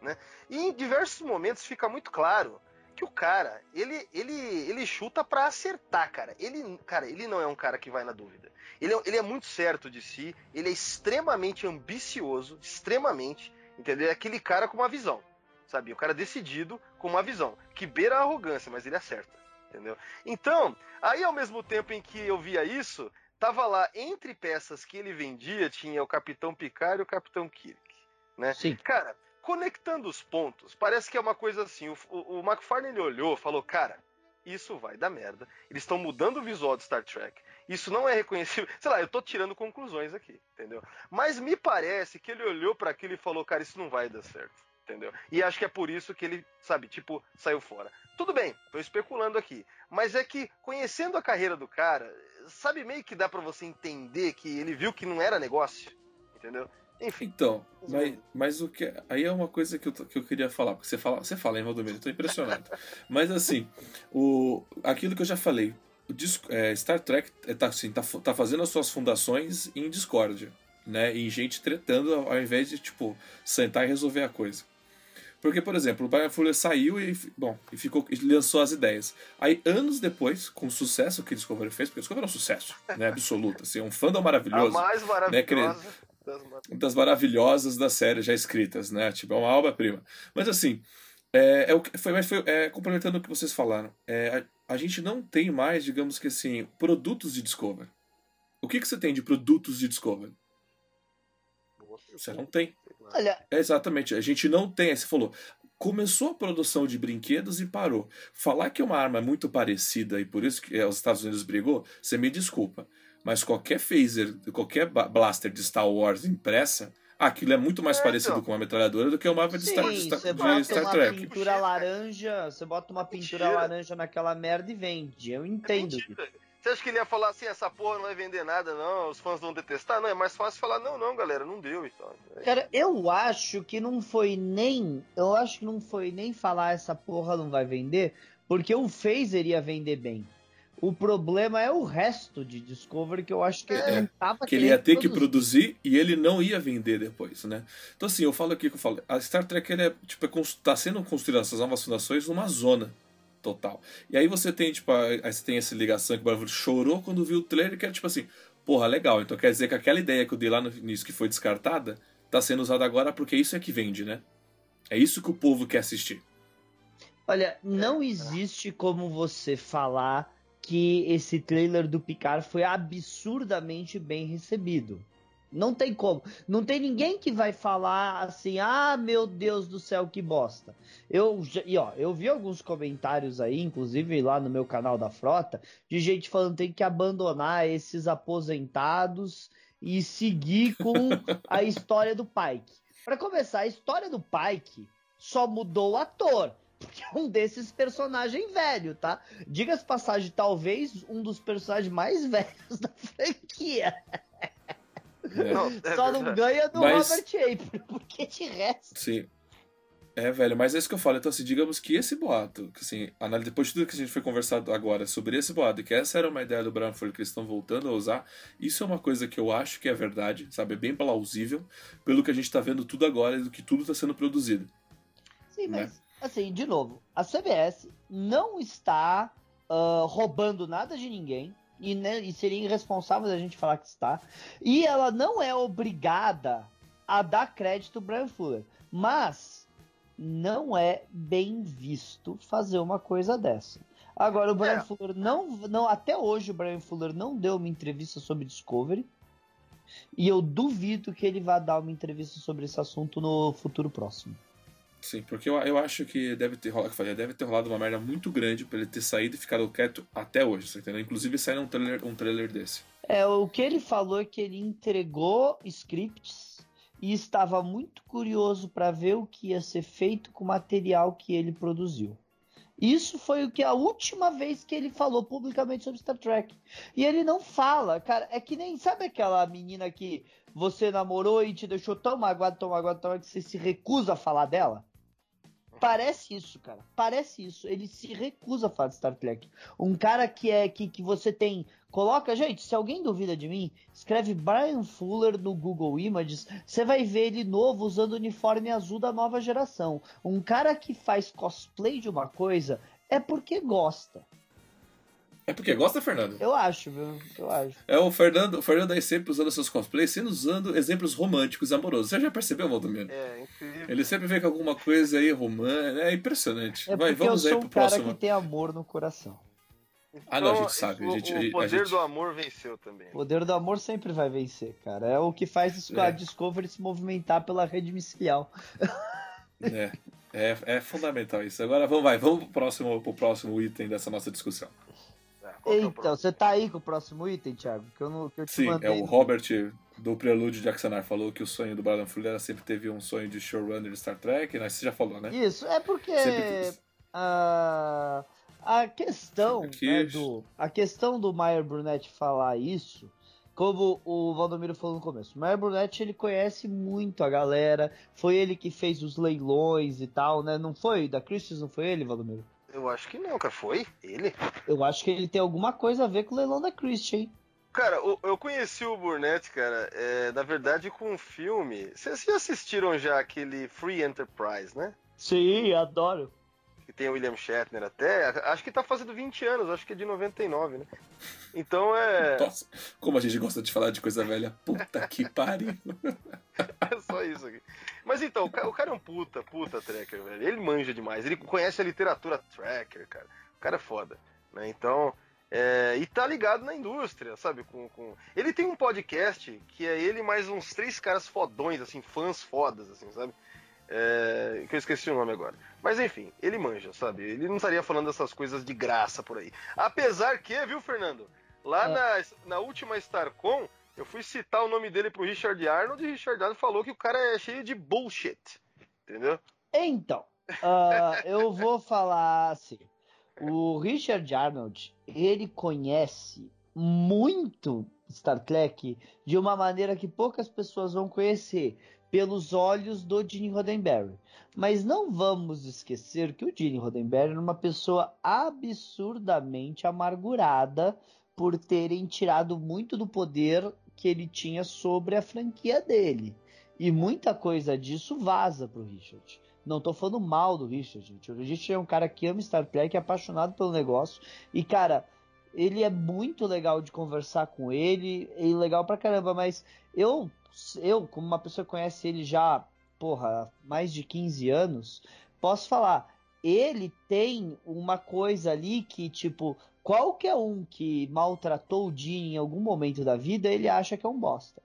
né? E em diversos momentos fica muito claro que o cara, ele, ele, ele chuta para acertar, cara. Ele, cara, ele não é um cara que vai na dúvida. Ele é, ele é muito certo de si, ele é extremamente ambicioso, extremamente, entendeu? É aquele cara com uma visão sabe? O cara decidido com uma visão que beira a arrogância, mas ele acerta. entendeu? Então, aí ao mesmo tempo em que eu via isso, tava lá entre peças que ele vendia, tinha o Capitão Picard e o Capitão Kirk, né? Sim. Cara, conectando os pontos, parece que é uma coisa assim, o, o, McFarlane olhou, falou, cara, isso vai dar merda. Eles estão mudando o visual de Star Trek. Isso não é reconhecível. Sei lá, eu tô tirando conclusões aqui, entendeu? Mas me parece que ele olhou para aquilo e falou, cara, isso não vai dar certo, entendeu? E acho que é por isso que ele, sabe, tipo, saiu fora. Tudo bem, tô especulando aqui, mas é que conhecendo a carreira do cara, sabe meio que dá para você entender que ele viu que não era negócio, entendeu? Enfim. Então, mas, mas o que. Aí é uma coisa que eu, que eu queria falar, porque você fala, você fala, hein, Valdomiro? Eu tô impressionado. mas assim, o, aquilo que eu já falei, o disco, é, Star Trek é, tá, assim, tá, tá fazendo as suas fundações em discórdia, né? Em gente tretando ao invés de, tipo, sentar e resolver a coisa. Porque, por exemplo, o Brian Fuller saiu e, bom, e ficou, e lançou as ideias. Aí, anos depois, com o sucesso que Discovery fez, porque o Discovery é um sucesso, né? Absoluto. Assim, é um fandom maravilhoso. A mais maravilhosa. Né, das, maravilhosas das séries já escritas, né? Tipo, é uma obra-prima. Mas assim, é, é, o que foi, mas foi é, complementando o que vocês falaram. É, a, a, gente não tem mais, digamos que assim, produtos de Discovery. O que, que você tem de produtos de Discovery? Você não tem. Olha. É, exatamente. A gente não tem. Você falou. Começou a produção de brinquedos e parou. Falar que é uma arma muito parecida e por isso que os Estados Unidos brigou, você me desculpa. Mas qualquer phaser, qualquer blaster de Star Wars impressa, aquilo é muito mais é, parecido então. com uma metralhadora do que uma arma de Star, Sim, Star, você bota Star uma Trek. pintura laranja, você bota uma pintura Mentira. laranja naquela merda e vende. Eu entendo. É você acha que ele ia falar assim, essa porra não vai vender nada, não, os fãs vão detestar? Não, é mais fácil falar, não, não, galera, não deu e então. tal. Cara, eu acho que não foi nem. Eu acho que não foi nem falar essa porra não vai vender, porque o Phaser ia vender bem. O problema é o resto de Discovery que eu acho que ele é, não tava Que ele ia ter produzir. que produzir e ele não ia vender depois, né? Então assim, eu falo aqui que eu falo, a Star Trek ele é, tipo, é, tá sendo construída essas novas fundações numa zona total. E aí você tem, tipo, aí você tem essa ligação que o Barulho chorou quando viu o trailer, que era tipo assim, porra, legal. Então quer dizer que aquela ideia que eu dei lá no início que foi descartada, tá sendo usada agora porque isso é que vende, né? É isso que o povo quer assistir. Olha, não existe como você falar que esse trailer do Picard foi absurdamente bem recebido. Não tem como. Não tem ninguém que vai falar assim: "Ah, meu Deus do céu, que bosta". Eu e ó, eu vi alguns comentários aí, inclusive lá no meu canal da Frota, de gente falando que tem que abandonar esses aposentados e seguir com a história do Pike. Para começar, a história do Pike só mudou o ator porque é um desses personagens velho, tá? Diga-se passagem, talvez um dos personagens mais velhos da franquia. É. Não, é Só não ganha do mas... Robert Apple, porque de resto. Sim. É, velho, mas é isso que eu falo. Então, assim, digamos que esse boato, que assim, depois de tudo que a gente foi conversado agora sobre esse boato, que essa era uma ideia do Branford que eles estão voltando a usar, isso é uma coisa que eu acho que é verdade, sabe? É bem plausível, pelo que a gente tá vendo tudo agora e do que tudo tá sendo produzido. Sim, né? Assim, de novo, a CBS não está uh, roubando nada de ninguém. E, né, e seria irresponsável a gente falar que está. E ela não é obrigada a dar crédito ao Brian Fuller. Mas não é bem visto fazer uma coisa dessa. Agora, o Brian é. Fuller não, não. Até hoje, o Brian Fuller não deu uma entrevista sobre Discovery. E eu duvido que ele vá dar uma entrevista sobre esse assunto no futuro próximo. Sim, porque eu, eu acho que deve ter rolado, deve ter rolado uma merda muito grande pra ele ter saído e ficado quieto até hoje, você entendeu? Inclusive sair um trailer, um trailer desse. É, o que ele falou é que ele entregou scripts e estava muito curioso para ver o que ia ser feito com o material que ele produziu. Isso foi o que a última vez que ele falou publicamente sobre Star Trek. E ele não fala, cara, é que nem sabe aquela menina que você namorou e te deixou tão magoado, tão magoado, tão magoado que você se recusa a falar dela? Parece isso, cara. Parece isso. Ele se recusa a falar de Star Trek. Um cara que é que, que você tem. Coloca, gente, se alguém duvida de mim, escreve Brian Fuller no Google Images. Você vai ver ele novo usando o uniforme azul da nova geração. Um cara que faz cosplay de uma coisa é porque gosta. É porque gosta, Fernando? Eu acho, viu? Eu acho. É o Fernando, o Fernando aí sempre usando seus cosplays, sempre usando exemplos românticos e amorosos. Você já percebeu, Valdomiro? É, incrível. Ele sempre vem com alguma coisa aí romântica. É impressionante. É Vai, vamos eu sou aí pro um próximo. cara que tem amor no coração. ah, não, a gente sabe. O, a gente, o poder a gente... do amor venceu também. O poder do amor sempre vai vencer, cara. É o que faz a É. Discovery se movimentar pela rede micial. É, é, é fundamental isso. Agora vamos, vai, vamos pro próximo, pro próximo item dessa nossa discussão. Qual é Então, você tá aí com o próximo item, Thiago? Que eu, não, que eu te Sim, mandei. é o Robert do Prelude de Axanar falou que o sonho do Brandon Fuller era sempre teve um sonho de showrunner de Star Trek, né? Você já falou, né? Isso, é porque a, a questão Aqui. né, do a questão do Meyer Burnett falar isso, como o Valdomiro falou no começo, o Meyer Burnett ele conhece muito a galera, foi ele que fez os leilões e tal, né? Não foi da Christie's, não foi ele, Valdomiro? Eu acho que não, cara. Foi? Ele? Eu acho que ele tem alguma coisa a ver com o leilão da Christie, hein? Cara, eu conheci o Burnett, cara, é, na verdade com um filme. Vocês já assistiram já aquele Free Enterprise, né? Sim, adoro. Que tem o William Shatner até. Acho que tá fazendo 20 anos, acho que é de 99, né? Então é. Nossa, como a gente gosta de falar de coisa velha. Puta que pariu. É só isso aqui. Mas então, o ca- o cara é um puta, puta tracker, velho. Ele manja demais. Ele conhece a literatura tracker, cara. O cara é foda. Né? Então. é, e tá ligado na indústria, sabe? Com, com... Ele tem um podcast que é ele mais uns três caras fodões, assim, fãs fodas, assim, sabe? É, que eu esqueci o nome agora. Mas enfim, ele manja, sabe? Ele não estaria falando essas coisas de graça por aí. Apesar que, viu, Fernando? Lá É. na, na última StarCon, eu fui citar o nome dele pro Richard Arnold e o Richard Arnold falou que o cara é cheio de bullshit. Entendeu? Então, ah, eu vou falar assim. O Richard Arnold, ele conhece muito Star Trek de uma maneira que poucas pessoas vão conhecer, pelos olhos do Gene Roddenberry. Mas não vamos esquecer que o Gene Roddenberry era uma pessoa absurdamente amargurada por terem tirado muito do poder que ele tinha sobre a franquia dele. E muita coisa disso vaza pro Richard. Não tô falando mal do Richard, gente. O Richard é um cara que ama Star Trek, é apaixonado pelo negócio. E, cara, ele é muito legal de conversar com ele, e legal pra caramba, mas eu, eu, como uma pessoa que conhece ele já, porra, mais de 15 anos, posso falar, ele tem uma coisa ali que, tipo, qualquer um que maltratou o Dean em algum momento da vida, ele acha que é um bosta.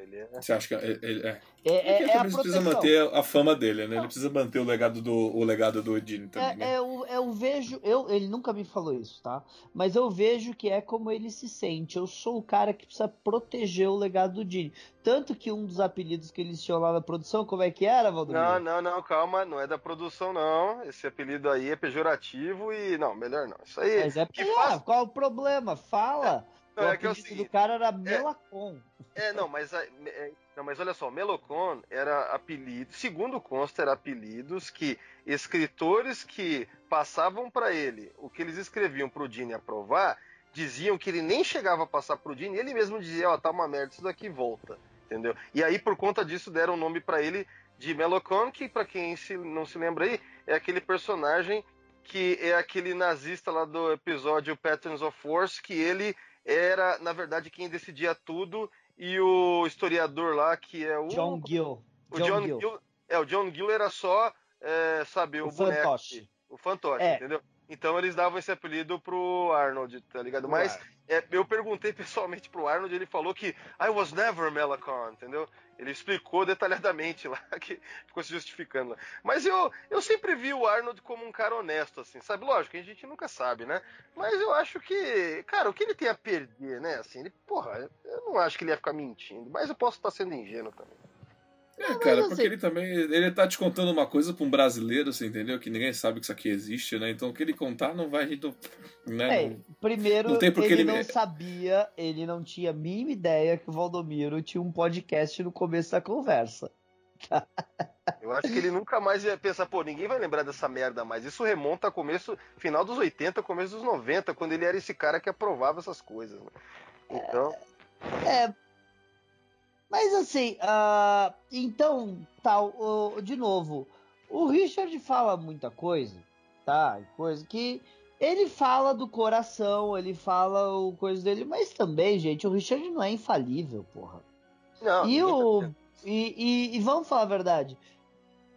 É, ele é. Você acha que ele, ele- é? É, é, é a também precisa manter a fama dele, né? Ele precisa manter o legado do, o legado do Edine também, né? É, é, eu, eu vejo, eu, ele nunca me falou isso, tá? Mas eu vejo que é como ele se sente. Eu sou o cara que precisa proteger o legado do Dini. Tanto que um dos apelidos que eles tinham lá na produção, como é que era, Valdomiro? Não, não, não, calma, não é da produção, não. Esse apelido aí é pejorativo e. Não, melhor não. Isso aí. Mas é que pior, faz- qual o problema? Fala! Não, o é que é o apelido do seguinte, cara era Melacon. É, não, mas, a- é, não, mas olha só, Melocon era apelido, segundo consta, era apelidos que escritores que passavam para ele o que eles escreviam pro Dini aprovar, diziam que ele nem chegava a passar pro Dini, ele mesmo dizia, ó, tá uma merda, isso daqui volta, entendeu? E aí, por conta disso, deram o nome para ele de Melocon, que para quem se, não se lembra aí, é aquele personagem que é aquele nazista lá do episódio Patterns of Force, que ele era, na verdade, quem decidia tudo, e o historiador lá, que é o. John Gill. o John Gill. É, o John Gill era só, é, sabe, o, O boneco. fantoche. O fantoche, É. entendeu? Então eles davam esse apelido pro Arnold, tá ligado? Mas é, eu perguntei pessoalmente pro Arnold, ele falou que I was never Melacon, entendeu? Ele explicou detalhadamente lá, que ficou se justificando lá. Mas eu, eu sempre vi o Arnold como um cara honesto, assim, sabe? Lógico, a gente nunca sabe, né? Mas eu acho que, cara, o que ele tem a perder, né? Assim, ele, porra, eu não acho que ele ia ficar mentindo, mas eu posso estar sendo ingênuo também. É, cara, porque assim- ele também. Ele tá te contando uma coisa pra um brasileiro, você entendeu? Que ninguém sabe que isso aqui existe, né? Então o que ele contar não vai. a gente não- Né? É, primeiro, não tem porque ele, ele não sabia, ele não tinha a mínima ideia que o Valdomiro tinha um podcast no começo da conversa. Eu acho que ele nunca mais ia pensar, pô, ninguém vai lembrar dessa merda mais. Isso remonta a começo, final dos 80, começo dos 90, quando ele era esse cara que aprovava essas coisas. Né? Então, É. Mas assim, ah, então, tal, o- de novo, o Richard fala muita coisa, tá? Coisa que ele fala do coração, ele fala o coisa dele, mas também, gente, o Richard não é infalível, porra. não. E, o, tá- e, e- e vamos falar a verdade.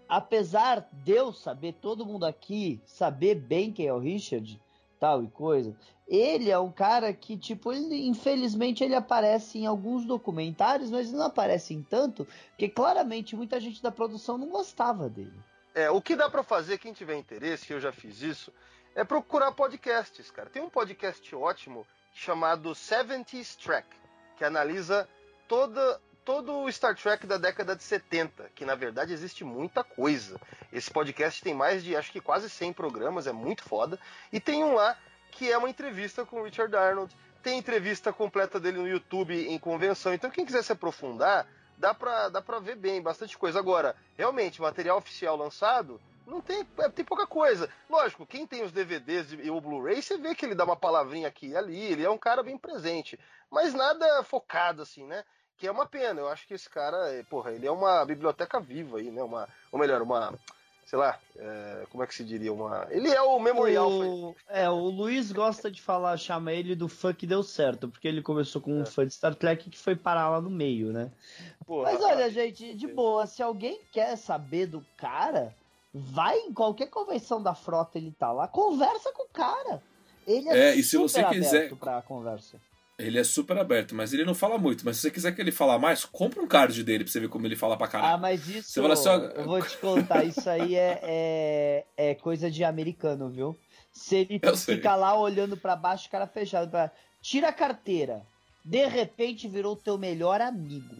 Apesar de eu saber, todo mundo aqui saber bem quem é o Richard, tal e coisa. Ele é um cara que, tipo, ele, infelizmente ele aparece em alguns documentários, mas ele não aparece em tanto, porque claramente muita gente da produção não gostava dele. É, o que dá para fazer, quem tiver interesse, eu já fiz isso, é procurar podcasts, cara. Tem um podcast ótimo chamado 70s Track, que analisa toda, todo o Star Trek da década de 70, que na verdade existe muita coisa. Esse podcast tem mais de, acho que quase 100 programas, é muito foda. E tem um lá que é uma entrevista com o Richard Arnold. Tem entrevista completa dele no YouTube em convenção. Então quem quiser se aprofundar, dá pra, dá pra ver bem, bastante coisa. Agora, realmente, material oficial lançado, não tem, é, tem pouca coisa. Lógico, quem tem os DVDs e o Blu-ray, você vê que ele dá uma palavrinha aqui e ali, ele é um cara bem presente. Mas nada focado, assim, né? Que é uma pena. Eu acho que esse cara, é, porra, ele é uma biblioteca viva aí, né? Uma, ou melhor, uma sei lá, é, como é que se diria? Uma... Ele é o memorial. O, é, o Luiz gosta de falar, chama ele do fã que deu certo, porque ele começou com um é. fã de Star Trek que foi parar lá no meio, né? Porra, Mas olha, gente, de boa, se alguém quer saber do cara, vai em qualquer convenção da frota, ele tá lá, conversa com o cara. Ele é, é e se você quiser pra conversa. Ele é super aberto, mas ele não fala muito. Mas se você quiser que ele fale mais, compra um card dele pra você ver como ele fala pra caralho. Ah, mas isso. Você fala assim, ó... Eu vou te contar, isso aí é, é, é coisa de americano, viu? Se ele eu fica sei. lá olhando para baixo, cara fechado. Pra... Tira a carteira. De repente virou teu melhor amigo.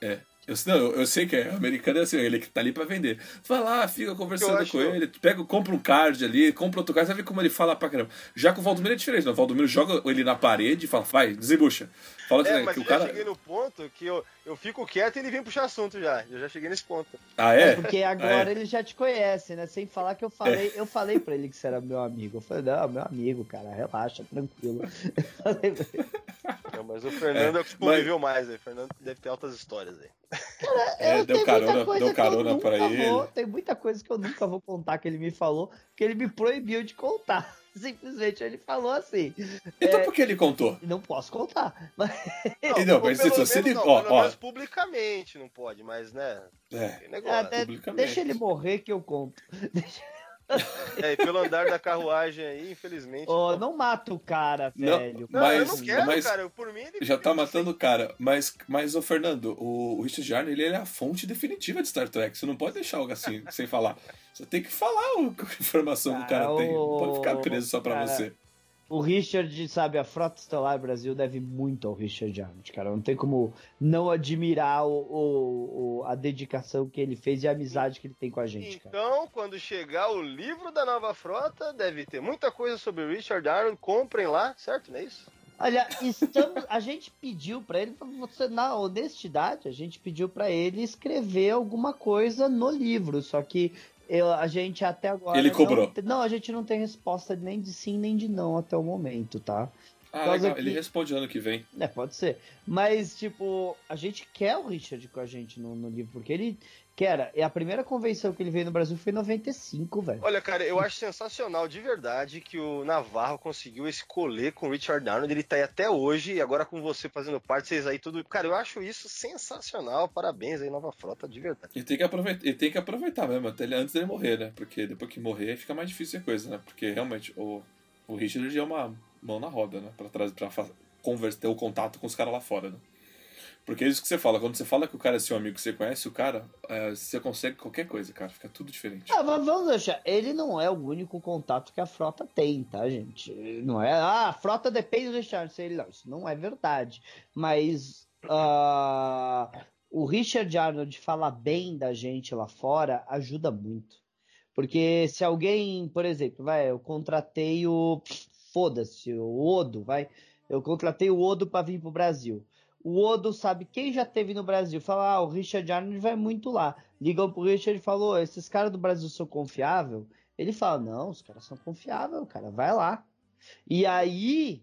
É. Eu, não, eu, sei que é americano é assim, ele que tá ali pra vender. Vai lá, fica conversando com ele, pega, compra um card ali, compra outro card, você vê como ele fala pra caramba. Já com o Valdomiro é diferente, não. O Valdomiro joga ele na parede e fala, vai, desembucha. Fala é, mas que o cara. Eu cheguei no ponto que eu, eu fico quieto e ele vem puxar assunto já. Eu já cheguei nesse ponto. Ah, é? é porque agora ah, é. ele já te conhece, né? Sem falar que eu falei, é. eu falei pra ele que você era meu amigo. Eu falei, não, meu amigo, cara, relaxa, tranquilo. não, mas o Fernando é, o que conviveu mas... mais aí. O Fernando deve ter altas histórias aí. Cara, é, deu carona, deu carona pra ele. Vou, tem muita coisa que eu nunca vou contar que ele me falou, que ele me proibiu de contar. Simplesmente ele falou assim. Então é, por que ele contou? Não posso contar. Mas... Não, não mas se você ele. Não, ó, ó. publicamente não pode, mas né. É, negócio, Até, deixa ele morrer que eu conto. Deixa... É, e pelo andar da carruagem aí, infelizmente. Oh, não mata o cara, velho. Não, mas, eu não quero, mas cara. Por mim, ele já tá matando o cara. Mas, mas ô Fernando, o, o Richard Jarney, ele é a fonte definitiva de Star Trek. Você não pode deixar algo assim sem falar. Você tem que falar o, a informação que o cara tem. Não pode ficar preso só pra cara, você. O Richard, sabe, a Frota Estelar Brasil deve muito ao Richard Arnold, cara. Não tem como não admirar o, o, o, a dedicação que ele fez e a amizade que ele tem com a gente, cara. Então, quando chegar o livro da nova frota, deve ter muita coisa sobre o Richard Arnold. Comprem lá, certo? Não é isso? Olha, estamos, a gente pediu para ele, você na honestidade, a gente pediu para ele escrever alguma coisa no livro, só que eu, a gente até agora. Ele cobrou. Não, não, a gente não tem resposta nem de sim nem de não até o momento, tá? Ah, legal. Que... Ele responde ano que vem. É, pode ser. Mas, tipo, a gente quer o Richard com a gente no, no livro, porque ele quer. É a primeira convenção que ele veio no Brasil foi em 95, velho. Olha, cara, eu acho sensacional de verdade que o Navarro conseguiu esse colê com o Richard Arnold. Ele tá aí até hoje, e agora com você fazendo parte, vocês aí tudo. Cara, eu acho isso sensacional. Parabéns aí, nova frota, de verdade. E tem que aproveitar, e tem que aproveitar mesmo, até ele, antes dele morrer, né? Porque depois que morrer fica mais difícil a coisa, né? Porque realmente o, o Richard é uma mão na roda, né? Pra, trazer, pra converter, ter o contato com os caras lá fora, né? Porque é isso que você fala. Quando você fala que o cara é seu amigo, que você conhece o cara, é, você consegue qualquer coisa, cara. Fica tudo diferente. Ah, vamos deixar. Ele não é o único contato que a frota tem, tá, gente? Não é. Ah, a frota depende do Richard. Não, isso não é verdade. Mas. Uh, o Richard Arnold falar bem da gente lá fora ajuda muito. Porque se alguém, por exemplo, vai, eu contratei o foda-se, o Odo, vai. Eu contratei o Odo para vir pro Brasil. O Odo sabe quem já teve no Brasil. Fala, ah, o Richard Arnold vai muito lá. Ligam pro Richard e falou, esses caras do Brasil são confiáveis? Ele fala, não, os caras são confiáveis, cara, vai lá. E aí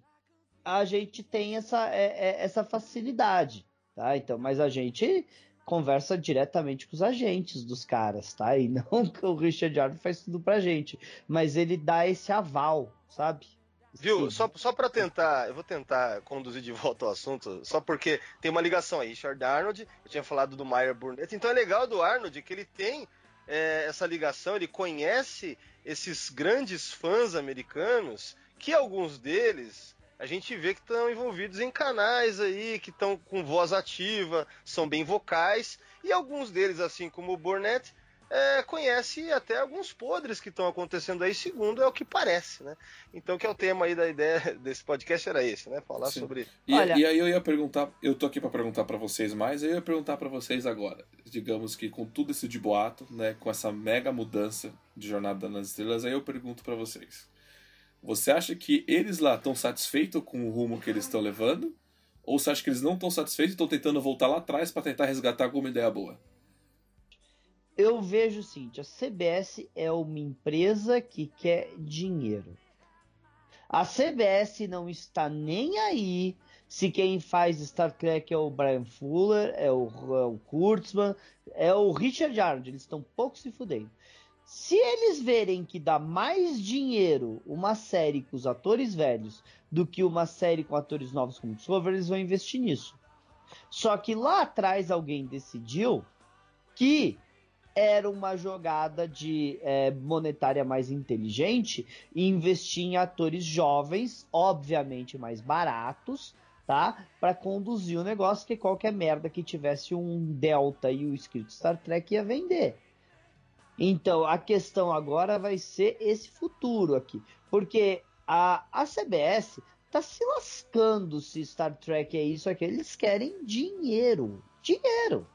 a gente tem essa, é, é, essa facilidade, tá? Então, mas a gente conversa diretamente com os agentes dos caras, tá? E não que o Richard Arnold faz tudo pra gente, mas ele dá esse aval, sabe? Viu? Só, só para tentar, eu vou tentar conduzir de volta ao assunto, só porque tem uma ligação aí. Richard Arnold, eu tinha falado do Meyer Burnett, então é legal do Arnold que ele tem é, essa ligação, ele conhece esses grandes fãs americanos que alguns deles a gente vê que estão envolvidos em canais aí, que estão com voz ativa, são bem vocais, e alguns deles, assim como o Burnett, é, conhece até alguns podres que estão acontecendo aí, segundo é o que parece, né? Então, que é o tema aí da ideia desse podcast era esse, né? Falar Sim. sobre. E, Olha... e aí eu ia perguntar, eu tô aqui para perguntar para vocês mais, eu ia perguntar para vocês agora. Digamos que com tudo isso de boato, né, com essa mega mudança de Jornada nas Estrelas, aí eu pergunto para vocês. Você acha que eles lá estão satisfeitos com o rumo que eles estão levando? Ou você acha que eles não estão satisfeitos e estão tentando voltar lá atrás para tentar resgatar alguma ideia boa? Eu vejo o seguinte: a CBS é uma empresa que quer dinheiro. A CBS não está nem aí se quem faz Star Trek é o Brian Fuller, é o, é o Kurtzman, é o Richard Arnold. Eles estão pouco se fudendo. Se eles verem que dá mais dinheiro uma série com os atores velhos do que uma série com atores novos como Discovery, eles vão investir nisso. Só que lá atrás alguém decidiu que era uma jogada de é, monetária mais inteligente e investir em atores jovens, obviamente mais baratos, tá? Para conduzir o negócio, que qualquer merda que tivesse um Delta e o escrito Star Trek ia vender. Então a questão agora vai ser esse futuro aqui, porque a, a CBS tá se lascando se Star Trek é isso aqui. Eles querem dinheiro, dinheiro.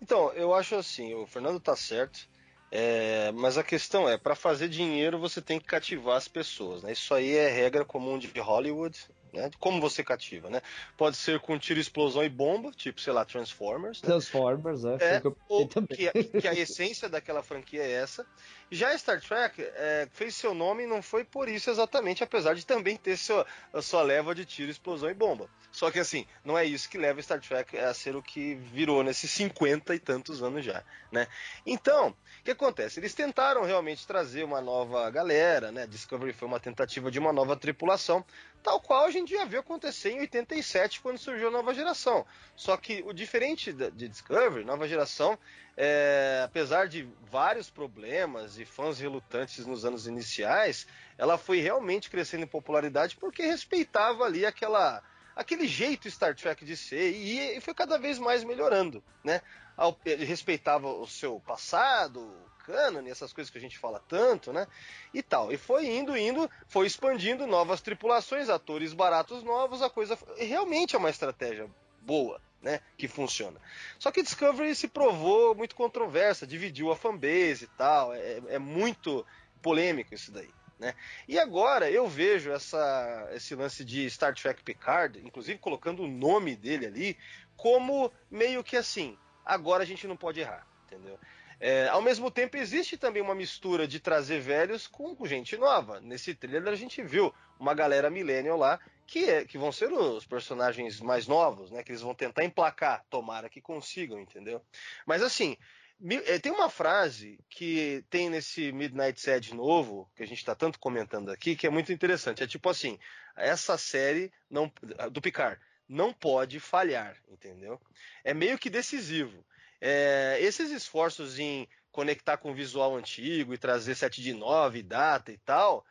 Então, eu acho assim, o Fernando tá certo, é, mas a questão é, para fazer dinheiro você tem que cativar as pessoas, né? Isso aí é regra comum de Hollywood, né? Como você cativa, né? Pode ser com tiro, explosão e bomba, tipo, sei lá, Transformers. Né? Transformers, é. é que, ou, que, que, a essência daquela franquia é essa. Já Star Trek é, fez seu nome não foi por isso exatamente, apesar de também ter seu, a sua leva de tiro, explosão e bomba. Só que assim, não é isso que leva Star Trek a ser o que virou nesses 50 e tantos anos já, né? Então, o que acontece? Eles tentaram realmente trazer uma nova galera, né? Discovery foi uma tentativa de uma nova tripulação, tal qual a gente já viu acontecer em 87 quando surgiu a nova geração. Só que o diferente de Discovery, nova geração, é, apesar de vários problemas e fãs relutantes nos anos iniciais, ela foi realmente crescendo em popularidade porque respeitava ali aquela aquele jeito Star Trek de ser e, e foi cada vez mais melhorando, né? Respeitava o seu passado, canon, essas coisas que a gente fala tanto, né? E tal. E foi indo, indo, foi expandindo novas tripulações, atores baratos novos, a coisa realmente é uma estratégia boa, né? Que funciona. Só que Discovery se provou muito controversa, dividiu a fanbase e tal. É, é muito polêmico isso daí. Né? E agora eu vejo essa, esse lance de Star Trek Picard, inclusive colocando o nome dele ali, como meio que assim, agora a gente não pode errar, entendeu? É, ao mesmo tempo, existe também uma mistura de trazer velhos com gente nova. Nesse trailer a gente viu uma galera millennial lá que, é, que vão ser os personagens mais novos, né? Que eles vão tentar emplacar, tomara que consigam, entendeu? Mas assim, é, tem uma frase que tem nesse Midnight Sad novo, que a gente está tanto comentando aqui, que é muito interessante. É tipo assim: essa série não, do Picard não pode falhar, entendeu? É meio que decisivo. É, esses esforços em conectar com o visual antigo e trazer 7 de 9, data e tal,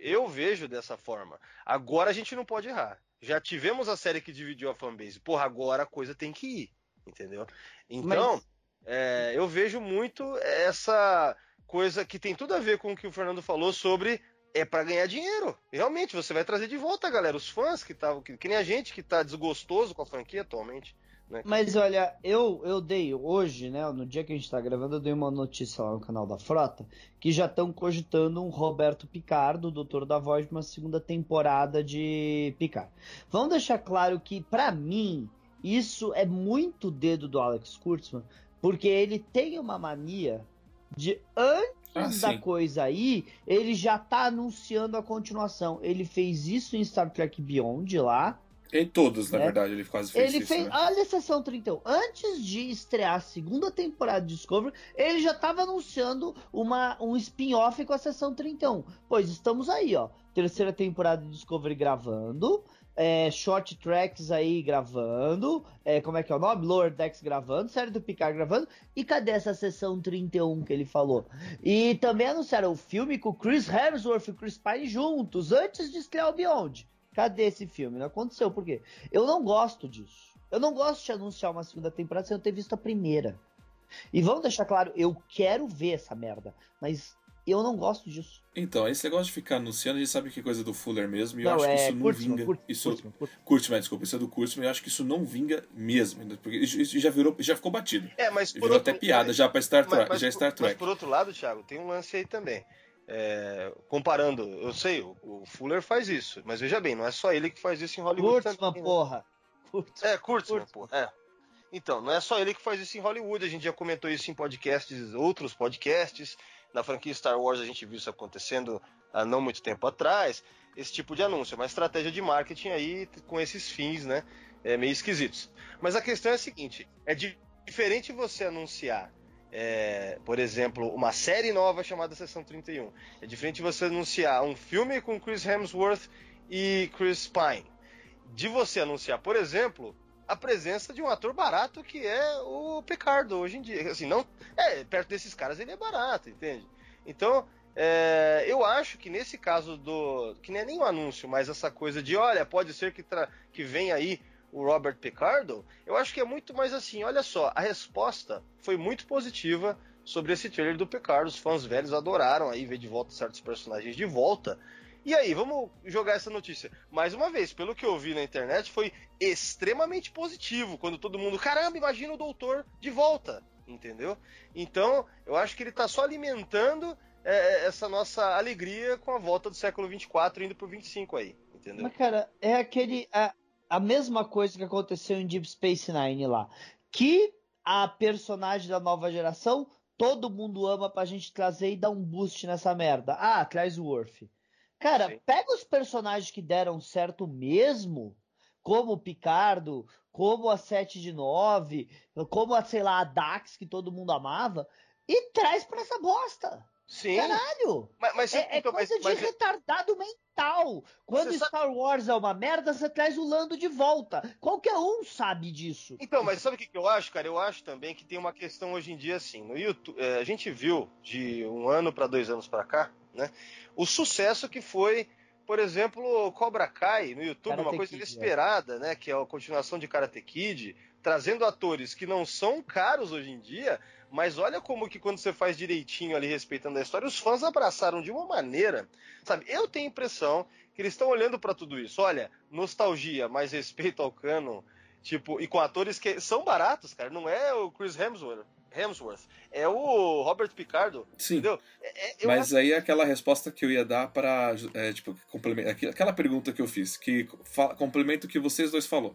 eu vejo dessa forma. Agora a gente não pode errar. Já tivemos a série que dividiu a fanbase. Porra, agora a coisa tem que ir, entendeu? Então. Mas é, eu vejo muito essa coisa que tem tudo a ver com o que o Fernando falou sobre é para ganhar dinheiro. Realmente, você vai trazer de volta, galera, os fãs que estavam, que, que, nem a gente que tá desgostoso com a franquia atualmente. Né? Mas olha, eu, eu dei hoje, né, no dia que a gente tá gravando, eu dei uma notícia lá no canal da Frota que já estão cogitando um Roberto Picardo, doutor da voz, de uma segunda temporada de Picard. Vamos deixar claro que, para mim, isso é muito dedo do Alex Kurtzman, porque ele tem uma mania de antes ah, da coisa aí, ele já tá anunciando a continuação. Ele fez isso em Star Trek Beyond lá. Em todos, na é. verdade, ele quase fez ele isso. Fez, né? Olha a sessão 31. Antes de estrear a segunda temporada de Discovery, ele já estava anunciando uma, um spin-off com a sessão 31. Pois estamos aí, ó. Terceira temporada de Discovery gravando é, short tracks aí gravando, é, como é que é o nome? Lower Decks gravando, série do Picard gravando, e cadê essa sessão 31 que ele falou? E também anunciaram o filme com Chris Hemsworth e Chris Pine juntos, antes de estrear o Beyond. Cadê esse filme? Não aconteceu, por quê? Eu não gosto disso. Eu não gosto de anunciar uma segunda temporada sem eu ter visto a primeira. E vamos deixar claro, eu quero ver essa merda, mas eu não gosto disso. Então, esse negócio de ficar anunciando, a gente sabe que é coisa do Fuller mesmo, e não, eu acho é, que isso não vinga. Curte, isso, curte, curte. curte, mas desculpa, isso é do Kurtzman, e eu acho que isso não vinga mesmo, porque isso já virou, já ficou batido. É, mas virou outro, até piada já para Star Trek, já é Star Trek. Mas por outro lado, Thiago, tem um lance aí também. É, comparando, eu sei, o, o, Fuller faz isso, mas veja bem, não é só ele que faz isso em Hollywood. Kurtzman, também, né? porra. Kurtzman. É, Kurtzman, porra. É. Então, não é só ele que faz isso em Hollywood, a gente já comentou isso em podcasts, outros podcasts. Na franquia Star Wars a gente viu isso acontecendo há não muito tempo atrás. Esse tipo de anúncio, é uma estratégia de marketing aí com esses fins, né? É, meio esquisitos. Mas a questão é a seguinte: é diferente você anunciar, é, por exemplo, uma série nova chamada Sessão 31. É diferente você anunciar um filme com Chris Hemsworth e Chris Pine. De você anunciar, por exemplo, a presença de um ator barato que é o Picardo hoje em dia. Assim, não, é, perto desses caras ele é barato, entende? Então, é, eu acho que nesse caso do. que nem é nem um anúncio, mas essa coisa de, olha, pode ser que, que venha aí o Robert Picardo, eu acho que é muito mais assim, olha só, a resposta foi muito positiva sobre esse trailer do Picardo. Os fãs velhos adoraram aí ver de volta certos personagens de volta. E aí, vamos jogar essa notícia. Mais uma vez, pelo que eu vi na internet, foi extremamente positivo. Quando todo mundo, caramba, imagina o doutor de volta. Entendeu? Então, eu acho que ele está só alimentando é, é, essa nossa alegria com a volta do século 24 indo pro 25 aí. Entendeu? Mas, cara, é aquele. A, a mesma coisa que aconteceu em Deep Space Nine lá. Que a personagem da nova geração todo mundo ama pra gente trazer e dar um boost nessa merda. Ah, traz o Worf. Cara, Sim. pega os personagens que deram certo mesmo, como o Picardo, como a 7 de 9, como a, sei lá, a Dax, que todo mundo amava, e traz pra essa bosta. Sim. Caralho! Mas, mas, é, é então, coisa mas, mas, de retardado mental. Quando Star sabe... Wars é uma merda, você traz o Lando de volta. Qualquer um sabe disso. Então, mas sabe o que, que eu acho, cara? Eu acho também que tem uma questão hoje em dia assim. No YouTube, é, a gente viu de um ano para dois anos para cá, né? O sucesso que foi, por exemplo, Cobra Kai no YouTube, Karate uma coisa Kid, inesperada, é. né? Que é a continuação de Karate Kid, trazendo atores que não são caros hoje em dia, mas olha como que quando você faz direitinho ali, respeitando a história, os fãs abraçaram de uma maneira, sabe? Eu tenho a impressão que eles estão olhando para tudo isso. Olha, nostalgia, mais respeito ao cano, tipo, e com atores que são baratos, cara. Não é o Chris Hemsworth, Hemsworth. É o Robert Picardo. Sim. Entendeu? É, é Mas acho... aí é aquela resposta que eu ia dar para é, tipo, aquela pergunta que eu fiz, que complementa o que vocês dois falou.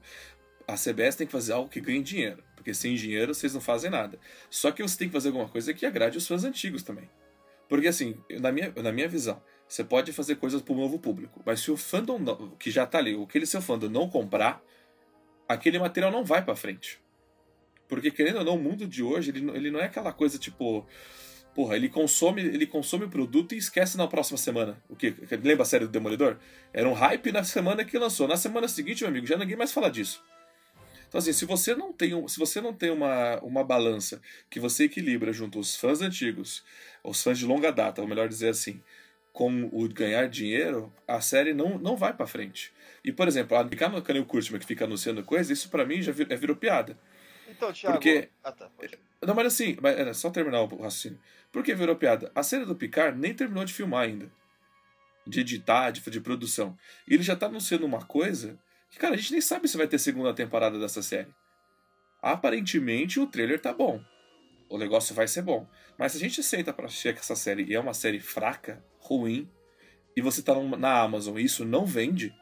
A CBS tem que fazer algo que ganhe dinheiro, porque sem dinheiro vocês não fazem nada. Só que você tem que fazer alguma coisa que agrade os fãs antigos também. Porque assim, na minha, na minha visão, você pode fazer coisas para o novo público, mas se o fandom que já tá ali, aquele seu fandom não comprar, aquele material não vai para frente. Porque, querendo ou não, o mundo de hoje, ele, ele não é aquela coisa tipo. Porra, ele consome, ele consome o produto e esquece na próxima semana. O que? Lembra a série do Demolidor? Era um hype na semana que lançou. Na semana seguinte, meu amigo, já ninguém mais fala disso. Então, assim, se você não tem, se você não tem uma, uma balança que você equilibra junto os fãs antigos, os fãs de longa data, ou melhor dizer assim, com o ganhar dinheiro, a série não, não vai para frente. E, por exemplo, a no Canil Kurtzman que fica anunciando coisa, isso para mim já vir, é, virou piada. Então, Thiago. Porque... Ah, tá, não, mas assim, era só terminar o raciocínio. Por que virou piada? A série do Picard nem terminou de filmar ainda. De editar, de, de produção. E ele já tá anunciando uma coisa que, cara, a gente nem sabe se vai ter segunda temporada dessa série. Aparentemente o trailer tá bom. O negócio vai ser bom. Mas se a gente aceita pra assistir que essa série é uma série fraca, ruim, e você tá na Amazon e isso não vende,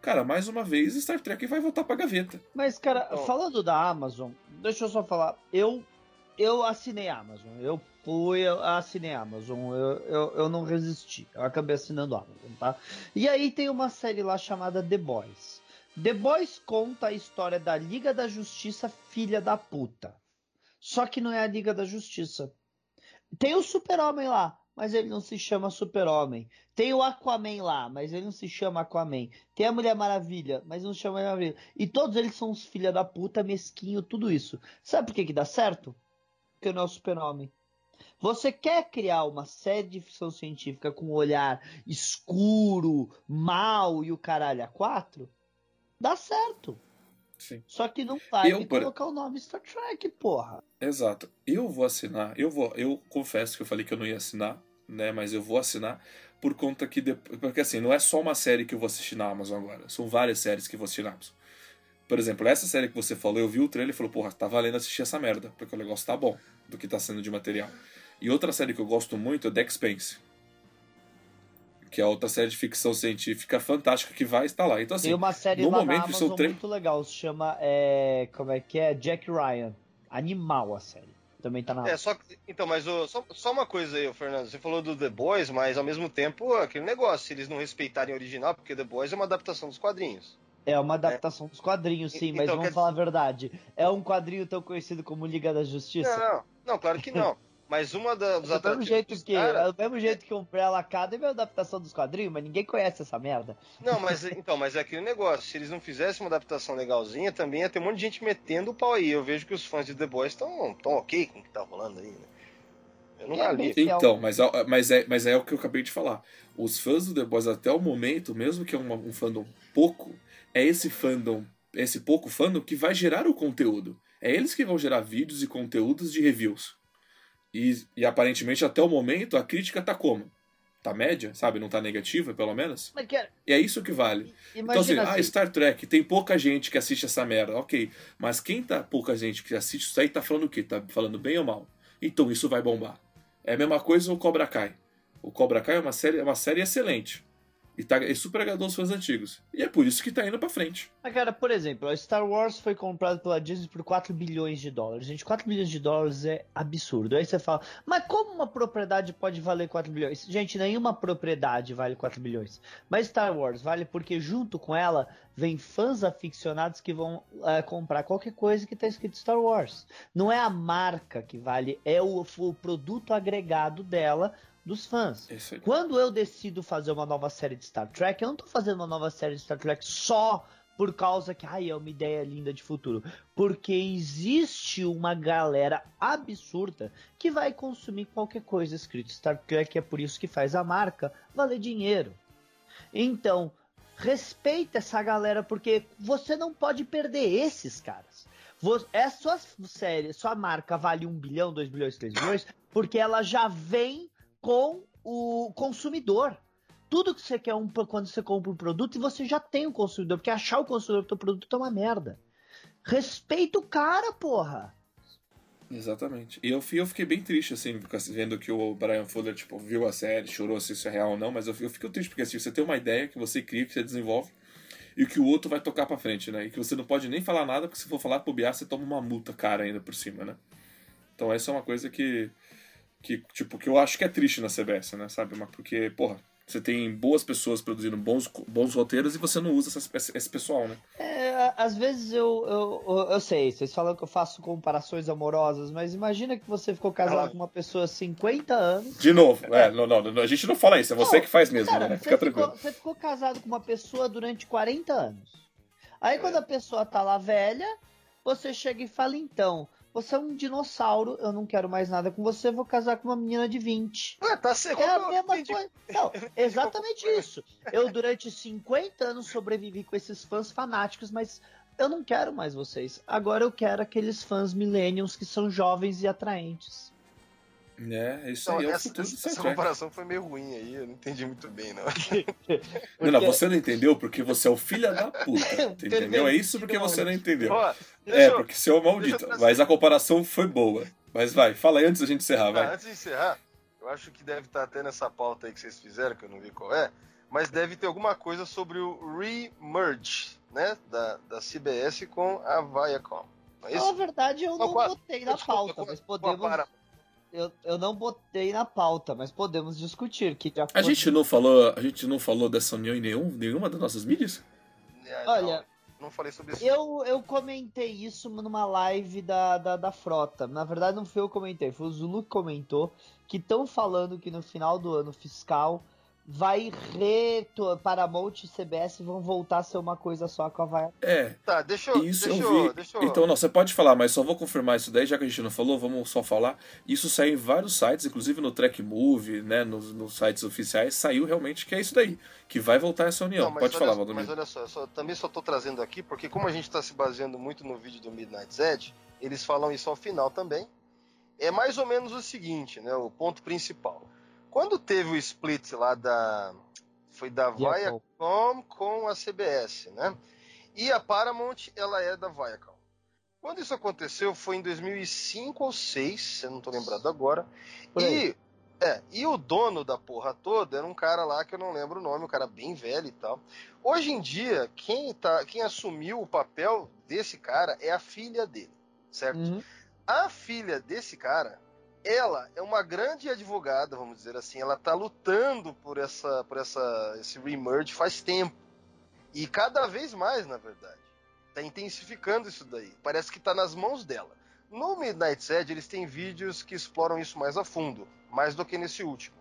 cara, mais uma vez Star Trek vai voltar pra gaveta. Mas, cara, oh. falando da Amazon, deixa eu só falar. Eu eu assinei a Amazon. Eu fui, eu assinei a Amazon. Eu, eu, eu não resisti. Eu acabei assinando a Amazon, tá? E aí tem uma série lá chamada The Boys. The Boys conta a história da Liga da Justiça, filha da puta. Só que não é a Liga da Justiça. Tem o Super-Homem lá, mas ele não se chama Super-Homem. Tem o Aquaman lá, mas ele não se chama Aquaman. Tem a Mulher Maravilha, mas não se chama Mulher Maravilha. E todos eles são os filha da puta, mesquinho, tudo isso. Sabe por que que dá certo? Porque não é o Super-Homem. Você quer criar uma série de ficção científica com um olhar escuro, mal e o caralho a quatro? Dá certo. Sim. Só que não vai Eu, por- colocar o nome Star Trek, porra. Exato. Eu vou assinar. Eu vou. Eu confesso que eu falei que eu não ia assinar, né? Mas eu vou assinar por conta que depois, porque assim não é só uma série que eu vou assistir na Amazon agora. São várias séries que eu vou assistir na Amazon. Por exemplo, essa série que você falou, eu vi o trailer e falou, porra, tá valendo assistir essa merda, porque o negócio tá bom do que tá sendo de material. E outra série que eu gosto muito é The Expanse. Que é outra série de ficção científica fantástica que vai estar lá. Então, assim, Tem uma série no lá momento, na Amazon três- muito legal, se chama, é, como é que é? Jack Ryan. Animal a série. Também tá na É, só, então, mas ô, só, só uma coisa aí, Fernando. Você falou do The Boys, mas ao mesmo tempo, aquele negócio, se eles não respeitarem o original, porque The Boys é uma adaptação dos quadrinhos. É uma adaptação dos quadrinhos, sim, mas então, vamos quer falar a verdade. É um quadrinho tão conhecido como Liga da Justiça? Não, não, não, claro que não. Mas uma da, dos É do mesmo jeito que, é do mesmo jeito que o Umbrella Academy é uma adaptação dos quadrinhos, mas ninguém conhece essa merda. Não, mas então, mas é aquele negócio. Se eles não fizessem uma adaptação legalzinha, também ia ter um monte de gente metendo o pau aí. Eu vejo que os fãs de The Boys estão tão ok com o que tá rolando aí, né? Eu nunca É, li. Então, mas, é- mas, é, mas é o que eu acabei de falar. Os fãs do The Boys até o momento, mesmo que é uma- um fandom pouco, é esse fandom, esse pouco fandom que vai gerar o conteúdo. É eles que vão gerar vídeos e conteúdos de reviews. E, e aparentemente até o momento a crítica tá como? Tá média, sabe? Não tá negativa, pelo menos. Mas que, E é isso que vale. Então, assim, imagina ah, assim, Star Trek, tem pouca gente que assiste essa merda, ok. Mas quem tá pouca gente que assiste isso aí tá falando o quê? Tá falando bem ou mal? Então isso vai bombar. É a mesma coisa o Cobra Kai. O Cobra Kai é uma série, é uma série excelente. E tá, é super agradou os fãs antigos. E é por isso que tá indo pra frente. Cara, por exemplo, a Star Wars foi comprada pela Disney por 4 bilhões de dólares. Gente, 4 bilhões de dólares é absurdo. Aí você fala, mas como uma propriedade pode valer 4 bilhões? Gente, nenhuma propriedade vale 4 bilhões. Mas Star Wars vale porque junto com ela vem fãs aficionados que vão eh, comprar qualquer coisa que tá escrito Star Wars. Não é a marca que vale, é o, o produto agregado dela dos fãs. É. Quando eu decido fazer uma nova série de Star Trek, eu não tô fazendo uma nova série de Star Trek só por causa que ai, é uma ideia linda de futuro. Porque existe uma galera absurda que vai consumir qualquer coisa escrito Star Trek, é por isso que faz a marca valer dinheiro. Então, respeita essa galera, porque você não pode perder esses caras. É sua série, sua marca vale 1 bilhão, 2 bilhões, 3 bilhões, porque ela já vem com o consumidor. Tudo que você quer um, quando você compra um produto e você já tem o consumidor, porque achar o consumidor do teu produto é uma merda. Respeita o cara, porra. Exatamente. E eu, eu fiquei bem triste, assim, vendo que o Brian Fuller, tipo, viu a série, chorou se isso é real ou não, mas eu, eu fico triste, porque assim, você tem uma ideia que você cria, que você desenvolve, e que o outro vai tocar pra frente, né? E que você não pode nem falar nada, porque se for falar bobear, você toma uma multa cara ainda por cima, né? Então essa é uma coisa que, que tipo, que eu acho que é triste na CBS, né? Sabe? Mas Porque, porra, você tem boas pessoas produzindo bons, bons roteiros e você não usa essas- esse, esse pessoal, né? É, às vezes eu, eu, eu, eu sei, vocês falam que eu faço comparações amorosas, mas imagina que você ficou casado Ah. com uma pessoa há 50 anos. De novo, é, não, não, não, a gente não fala isso, é você Não, que faz mesmo, Cara, né? você Fica ficou, tranquilo. você ficou casado com uma pessoa durante 40 anos. Aí quando a pessoa tá lá velha, você chega e fala, então, você é um dinossauro, eu não quero mais nada com você, vou casar com uma menina de 20. Ué, tá certo. É a mesma entendi. coisa. Não, exatamente isso. Eu, durante 50 anos, sobrevivi com esses fãs fanáticos, mas eu não quero mais vocês. Agora eu quero aqueles fãs millennials que são jovens e atraentes. É, isso Então, aí é o essa, futuro do essa Trek. comparação foi meio ruim aí, eu não entendi muito bem, não. Não, não, Porque- você não entendeu porque você é o filho da puta. Entendeu? É isso porque você não entendeu. Ó, É, eu- porque você é o maldito. Mas a comparação foi boa. Mas vai, fala aí antes da gente encerrar, Ah, vai. antes de encerrar, eu acho que deve estar até nessa pauta aí que vocês fizeram, que eu não vi qual é, mas deve ter alguma coisa sobre o re-merge, né, da, da CBS com a Viacom. Não é Na verdade, eu Não, não botei na pauta, mas podemos. Eu, eu não botei na pauta, mas podemos discutir. Que A gente não falou, a gente não falou dessa união em nenhum, nenhuma das nossas mídias? É, Olha, não, Não falei sobre isso. Eu, eu comentei isso numa live da, da, da frota. Na verdade, não foi eu que comentei, foi o Zulu que comentou que estão falando que no final do ano fiscal vai reto Paramount e CBS vão voltar a ser uma coisa só com a Vai. É. Tá, deixa eu. Isso deixa eu vi. deixa eu- Então, não, você pode falar, mas só vou confirmar isso daí, já que a gente não falou, vamos só falar. Isso saiu em vários sites, inclusive no Track Movie, né, nos, nos sites oficiais, saiu realmente que é isso daí, que vai voltar essa união. Não, mas pode olha- falar, Mas Valdomiro. olha só, eu só- também só tô trazendo aqui, porque como a gente tá se baseando muito no vídeo do Midnight Edge, eles falam isso ao final também. É mais ou menos o seguinte, né? O ponto principal. Quando teve o split lá da. Foi da Viacom. Com a CBS, né? E a Paramount, ela é da Viacom. Quando isso aconteceu foi em 2005 ou 2006, eu não tô lembrado agora. E, é, e o dono da porra toda era um cara lá que eu não lembro o nome, um cara bem velho e tal. Hoje em dia, quem, tá, quem assumiu o papel desse cara é a filha dele, certo? Uhum. A filha desse cara, ela é uma grande advogada, vamos dizer assim. Ela tá lutando por essa, por essa, esse remerge faz tempo. E cada vez mais, na verdade. Tá intensificando isso daí. Parece que tá nas mãos dela. No Midnight Edge, eles têm vídeos que exploram isso mais a fundo, mais do que nesse último.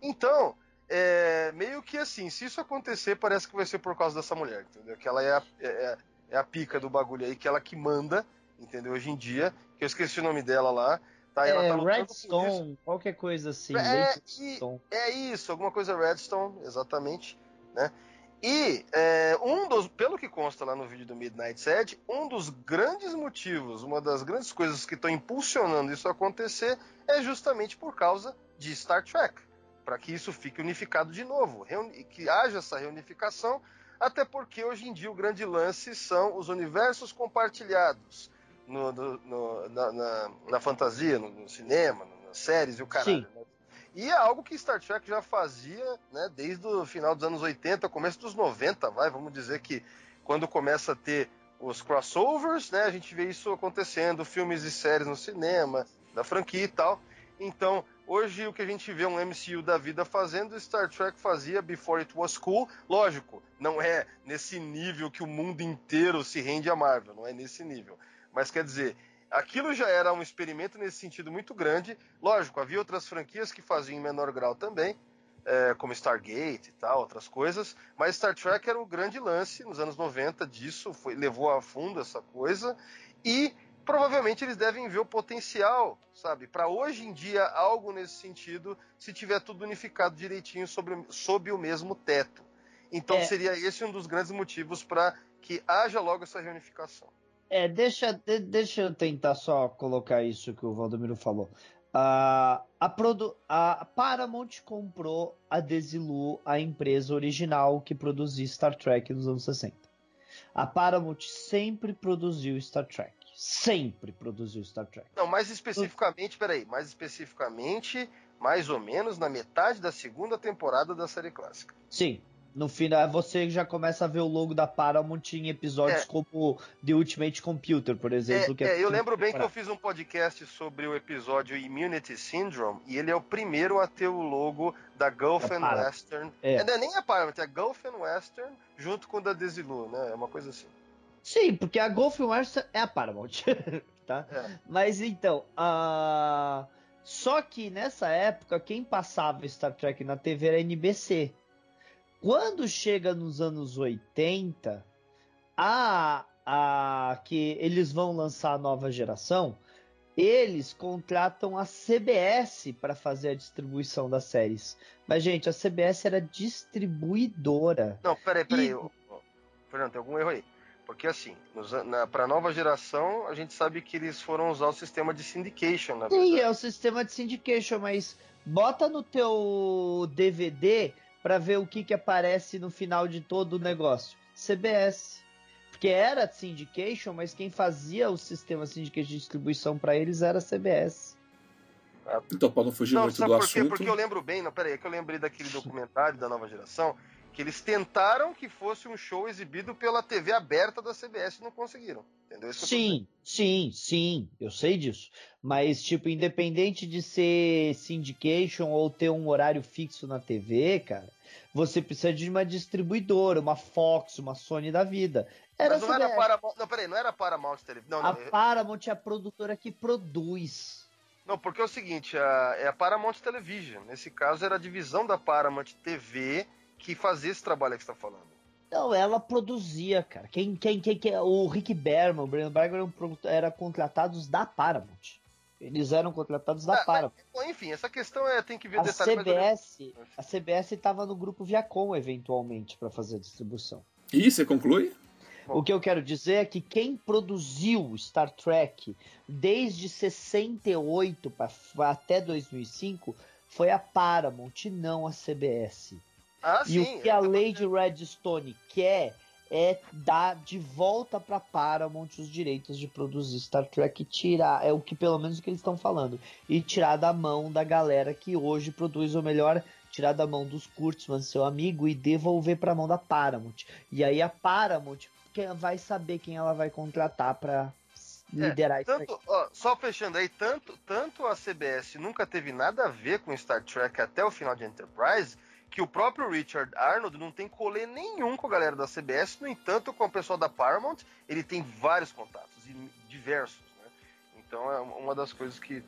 Então, é, meio que assim, se isso acontecer, parece que vai ser por causa dessa mulher, entendeu? Que ela é a, é, é a pica do bagulho aí, que ela que manda, entendeu? Hoje em dia, que eu esqueci o nome dela lá. Tá, É, tá Redstone, qualquer coisa assim. É, Redstone. É isso, alguma coisa Redstone, exatamente, né? E é, um dos, pelo que consta lá no vídeo do Midnight Edge, um dos grandes motivos, uma das grandes coisas que estão impulsionando isso a acontecer é justamente por causa de Star Trek, para que isso fique unificado de novo, que haja essa reunificação, até porque hoje em dia o grande lance são os universos compartilhados no, no- no- na, na- na fantasia, no, no cinema, nas séries e o caralho. Sim. né? E é algo que Star Trek já fazia, né, desde o final dos anos 80, começo dos 90, vai, vamos dizer que quando começa a ter os crossovers, né, a gente vê isso acontecendo, filmes e séries no cinema, da franquia e tal. Então, hoje o que a gente vê um MCU da vida fazendo, Star Trek fazia before it was cool. Lógico, não é nesse nível que o mundo inteiro se rende a Marvel, não é nesse nível. Mas quer dizer, aquilo já era um experimento nesse sentido muito grande. Lógico, havia outras franquias que faziam em menor grau também, é, como Stargate e tal, outras coisas. Mas Star Trek era o grande lance nos anos 90 disso, foi, levou a fundo essa coisa. E provavelmente eles devem ver o potencial, sabe, para hoje em dia algo nesse sentido, se tiver tudo unificado direitinho sobre, sob o mesmo teto. Então É. seria esse um dos grandes motivos para que haja logo essa reunificação. É, deixa, de- deixa eu tentar só colocar isso que o Valdomiro falou. Ah, a, produ a Paramount comprou a Desilu, a empresa original que produzia Star Trek nos anos 60. A Paramount sempre produziu Star Trek. Sempre produziu Star Trek. Não, mais especificamente, peraí, mais especificamente, mais ou menos na metade da segunda temporada da série clássica. Sim. No final, você já começa a ver o logo da Paramount em episódios É. como The Ultimate Computer, por exemplo. É, que é, eu lembro bem que eu fiz um podcast sobre o episódio Immunity Syndrome e ele é o primeiro a ter o logo da Gulf and. Western. É. É, não é nem a Paramount, é a Gulf and Western junto com o da Desilu, né? É uma coisa assim. Sim, porque a Golf Western é a Paramount, tá? É. Mas então, a... só que nessa época quem passava Star Trek na TV era a NBC. Quando chega nos anos 80, a, a que eles vão lançar a nova geração, eles contratam a CBS para fazer a distribuição das séries. Mas gente, a CBS era distribuidora. Não, peraí, peraí. E- ô, Fernando, tem algum erro aí. Porque assim, na, pra nova geração, a gente sabe que eles foram usar o sistema de syndication, na Sim, verdade. é o sistema de syndication, mas bota no teu DVD pra ver o que que aparece no final de todo o negócio. CBS. Porque era syndication, mas quem fazia o sistema syndication de distribuição pra eles era a CBS. Então, para não fugir Não, muito do por quê? assunto. Porque eu lembro bem, não, peraí, é que eu lembrei daquele documentário da nova geração, que eles tentaram que fosse um show exibido pela TV aberta da CBS e não conseguiram. Entendeu? Sim, sim, sim, eu sei disso. Mas, tipo, independente de ser syndication ou ter um horário fixo na TV, cara, você precisa de uma distribuidora, uma Fox, uma Sony da vida. Era Mas não era. Paramount. Não, peraí, não era Paramount Television. Não, A não, Paramount é a produtora que produz. não, porque é o seguinte, a, é a Paramount Television. Nesse caso era a divisão da Paramount TV que fazia esse trabalho que você tá falando. Não, ela produzia, cara. Quem, quem, quem, quem- o Rick Berman, o Brandon Berger eram, eram contratados da Paramount. Eles eram contratados da Ah, mas- Paramount. Bom, enfim, essa questão é tem que ver A detalhes. mas CBS, a CBS estava no grupo Viacom eventualmente para fazer a distribuição. E você conclui? Bom. O que eu quero dizer é que quem produziu Star Trek desde 68 pra, até 2005 foi a Paramount e não a CBS. Ah, E sim. o que a é- Lady Redstone quer é dar de volta para Paramount os direitos de produzir Star Trek e tirar, é o que pelo menos o que eles estão falando, e tirar da mão da galera que hoje produz o melhor, tirar da mão dos Kurtzman, seu amigo, e devolver para mão da Paramount. E aí a Paramount vai saber quem ela vai contratar para liderar isso aí. Tanto, ó, só fechando aí, tanto, tanto a CBS nunca teve nada a ver com Star Trek até o final de Enterprise, que o próprio Richard Arnold não tem colê nenhum com a galera da CBS, no entanto, com o pessoal da Paramount, ele tem vários contatos, e diversos, né? Então é uma das coisas que...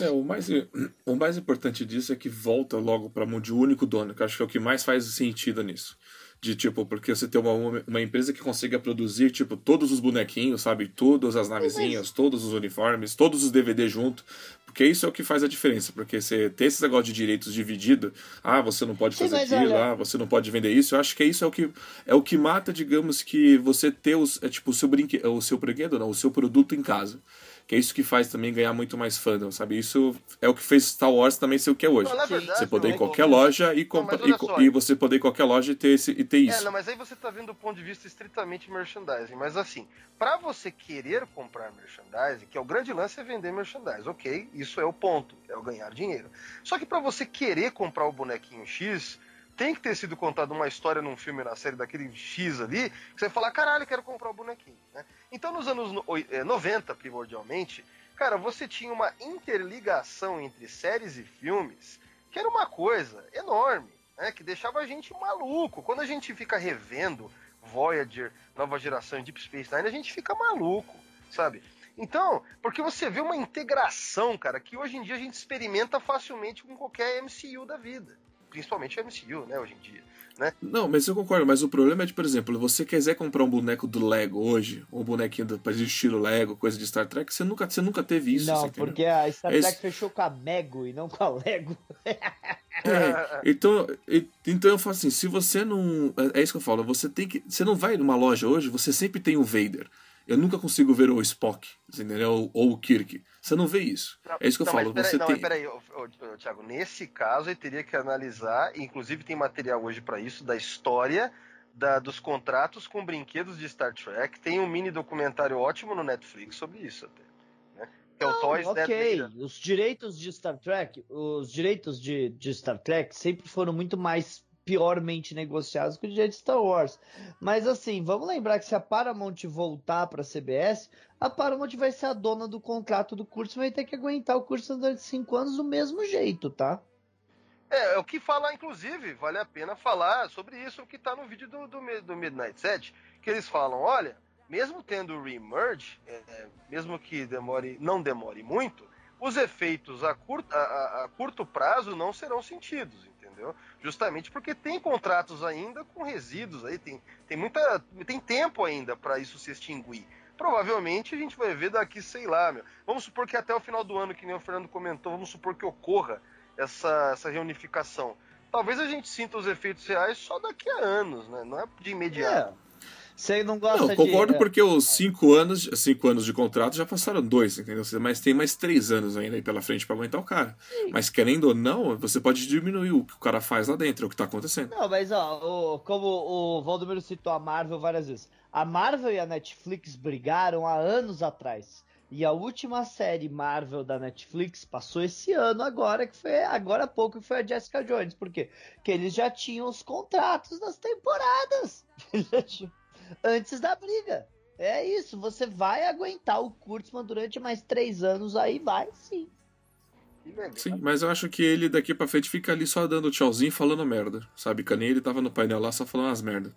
É, o mais, o mais importante disso é que volta logo para mão de um único dono, que eu acho que é o que mais faz sentido nisso. De tipo, porque você tem uma, uma empresa que consiga produzir, tipo, todos os bonequinhos, sabe? Todas as navezinhas, todos os uniformes, todos os DVD junto. Porque isso é o que faz a diferença. Porque você ter esse negócio de direitos dividido, ah, você não pode fazer aquilo, olha- ah, você não pode vender isso. Eu acho que isso é o que é o que mata, digamos, que você ter os, é, tipo, o seu brinquedo, o seu brinquedo, não, o seu produto em casa. Que é isso que faz também ganhar muito mais fandom, sabe? Isso é o que fez Star Wars também ser o que é hoje. Não, verdade, Você poder ir não, em qualquer loja e, Não, comprar e, e você poder ir em qualquer loja e ter, esse, e ter isso. É, não, mas aí você tá vendo do ponto de vista estritamente merchandising. Mas assim, para você querer comprar merchandising, que é o grande lance é vender merchandising, ok? Isso é o ponto, é o ganhar dinheiro. Só que para você querer comprar o bonequinho X, tem que ter sido contada uma história num filme, na série daquele X ali, que você vai falar, caralho, quero comprar o bonequinho. Né? Então nos anos no- oi- eh, 90, primordialmente, cara, você tinha uma interligação entre séries e filmes que era uma coisa enorme né, que deixava a gente maluco. Quando a gente fica revendo Voyager, Nova Geração e Deep Space Nine, a gente fica maluco, sabe? Então, porque você vê uma integração, cara, que hoje em dia a gente experimenta facilmente com qualquer MCU da vida. Principalmente o MCU, né, hoje em dia. Não, mas eu concordo, mas o problema é de, por exemplo, você quiser comprar um boneco do Lego hoje, um bonequinho do, de estilo Lego, coisa de Star Trek, você nunca, você nunca teve isso. não, porque a Star Esse- Trek fechou com a Mego e não com a Lego. É, então, e- então eu falo assim, se você não. É é isso que eu falo, você tem que. Você não vai numa loja hoje, você sempre tem o Vader. Eu nunca consigo ver o Spock, entendeu? Ou, o Kirk. Você não vê isso. Não, é isso que eu não, falo. Mas peraí, Você não, tem. mas peraí, ô, ô, ô, Thiago, nesse caso ele teria que analisar, inclusive tem material hoje para isso, da história da- dos contratos com brinquedos de Star Trek. Tem um mini documentário ótimo no Netflix sobre isso até. Né? Que é o Toys ok, os direitos de Star Trek, os direitos de, de Star Trek sempre foram muito mais piormente negociados que o direito de Star Wars. Mas assim, vamos lembrar que se a Paramount voltar para a CBS, a Paramount vai ser a dona do contrato do curso, vai ter que aguentar o curso durante cinco anos do mesmo jeito, tá? É, é o que falar, inclusive, vale a pena falar sobre isso que tá no vídeo do, do, do Midnight Set, que eles falam, olha, mesmo tendo o remerge, é, é, mesmo que demore, não demore muito, os efeitos a curto, a, a- curto prazo não serão sentidos, entendeu? Justamente porque tem contratos ainda com resíduos aí, tem, tem muita. tem tempo ainda para isso se extinguir. Provavelmente a gente vai ver daqui, sei lá, meu. Vamos supor que até o final do ano, que nem o Fernando comentou, vamos supor que ocorra essa, essa reunificação. Talvez a gente sinta os efeitos reais só daqui a anos, né? Não é de imediato. É. Você não gosta Não, concordo de. porque os cinco anos, cinco anos de contrato já passaram dois, entendeu? Mas tem mais três anos ainda aí pela frente pra aguentar o cara. Mas querendo ou não, você pode diminuir o que o cara faz lá dentro, é o que tá acontecendo. Não, mas ó, o- como o Valdomiro citou a Marvel várias vezes. A Marvel e a Netflix brigaram há anos atrás. E a última série Marvel da Netflix passou esse ano agora, que foi agora há pouco, que foi a Jessica Jones. Por quê? Porque eles já tinham os contratos das temporadas. Eles já tinham- Antes da briga. É isso, você vai aguentar o Kurtzman durante mais três anos aí, vai sim. Sim, mas eu acho que ele daqui pra frente fica ali só dando tchauzinho e falando merda. Sabe? Que nem ele tava no painel lá só falando as merda.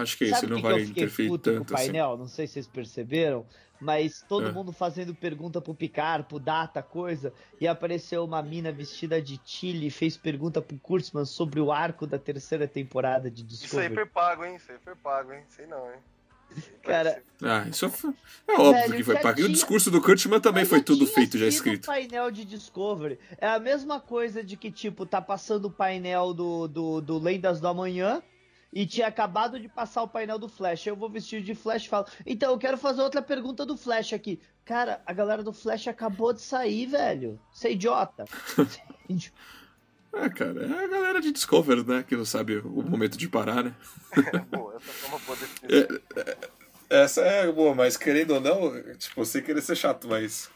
Acho que esse Sabe não o que que vai eu fiquei interferir puto com o tanto assim. painel? Não sei se vocês perceberam, mas todo É. mundo fazendo pergunta pro Picard, pro Data, coisa, e apareceu uma mina vestida de Chile e fez pergunta pro Kurtzman sobre o arco da terceira temporada de Isso aí Discovery. foi pago, hein? Isso aí foi pago, hein? Sei não, hein? Cara, Ah, isso foi- é óbvio Velho, que foi pago. E o discurso do Kurtzman também foi tudo feito, já escrito. painel de Discovery. É a mesma coisa de que, tipo, tá passando o painel do, do, do Lendas do Amanhã e tinha acabado de passar o painel do Flash. Eu vou vestir de Flash e falo, então eu quero fazer outra pergunta do Flash aqui. Cara, a galera do Flash acabou de sair, velho. Você é idiota. Você é idiota. Ah, cara, é a galera de Discovery, né? Que não sabe o momento de parar, né? Pô, essa foi uma boa definição. Essa é boa, mas querendo ou não, tipo, sem querer ser chato, mas.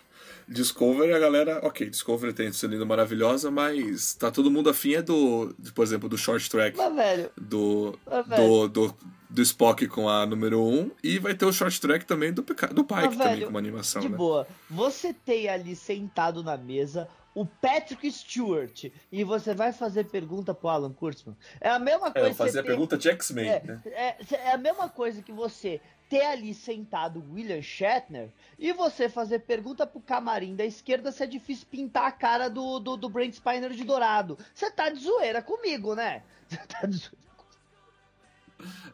Discovery, a galera. Ok, Discovery tem sendo linda maravilhosa, mas tá todo mundo afim é do. por exemplo, do short track Mas, velho, do. mas, velho, Do, do, do Spock com a número 1 e vai ter o short track também do, do Pike Mas, também velho, com uma animação, de né? boa. Você tem ali sentado na mesa o Patrick Stewart e você vai fazer pergunta pro Alan Kurtzman. É a mesma É, coisa você fazia a tem- pergunta de X-Men, É, né? é, é a mesma coisa que você ter ali sentado William Shatner e você fazer pergunta pro camarim da esquerda se é difícil pintar a cara do, do, do Brent Spiner de dourado. Você tá de zoeira comigo, né? Você tá de zoeira.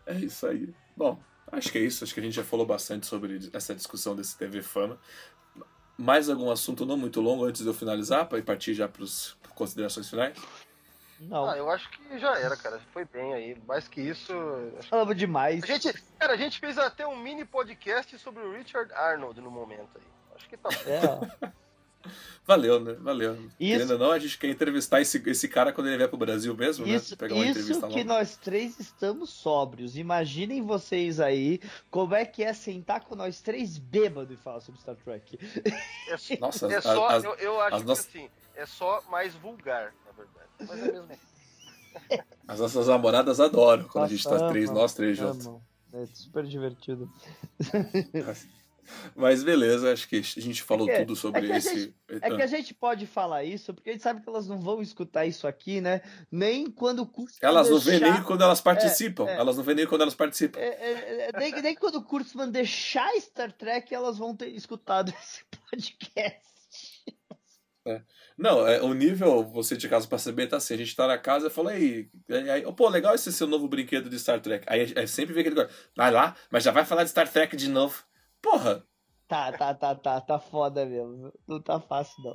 É isso aí. Bom, acho que é isso. Acho que a gente já falou bastante sobre essa discussão desse TV Fama. Mais algum assunto não muito longo antes de eu finalizar, para partir já para as considerações finais? Não, Ah, eu acho que já era, cara. Foi bem aí. Mais que isso. falamos demais. A gente, cara, a gente fez até um mini podcast sobre o Richard Arnold no momento aí. Acho que tá bom. É. Valeu, né? Valeu. Isso- Querendo ou não, a gente quer entrevistar esse, esse cara quando ele vier pro Brasil mesmo, Isso, né? Pegar uma isso entrevista que nós três estamos sóbrios. Imaginem vocês aí como é que é sentar com nós três bêbados e falar sobre Star Trek. É, só- Nossa, é as- só, as- eu, eu acho as que nossas- assim, é só mais vulgar, verdade. Mas é mesmo. as nossas namoradas adoram quando a gente tá três, nós três juntos. É super divertido. Mas beleza, acho que a gente falou É que- tudo sobre é esse. gente- É que a gente pode falar isso, porque a gente sabe que elas não vão escutar isso aqui, né? Nem quando o curso. Elas não veem deixar- nem quando elas participam. é. Elas não veem nem quando elas participam. É, é, é, nem, nem quando o Kurtzman deixar Star Trek, elas vão ter escutado esse podcast. Não, é, o nível, você de casa pra saber, tá assim, a gente tá na casa e fala, aí, aí, pô, legal esse seu novo brinquedo de Star Trek. Aí, aí sempre vem aquele negócio, vai lá, mas já vai falar de Star Trek de novo. Porra, Tá, tá, tá, tá, tá foda mesmo. Não tá fácil, não.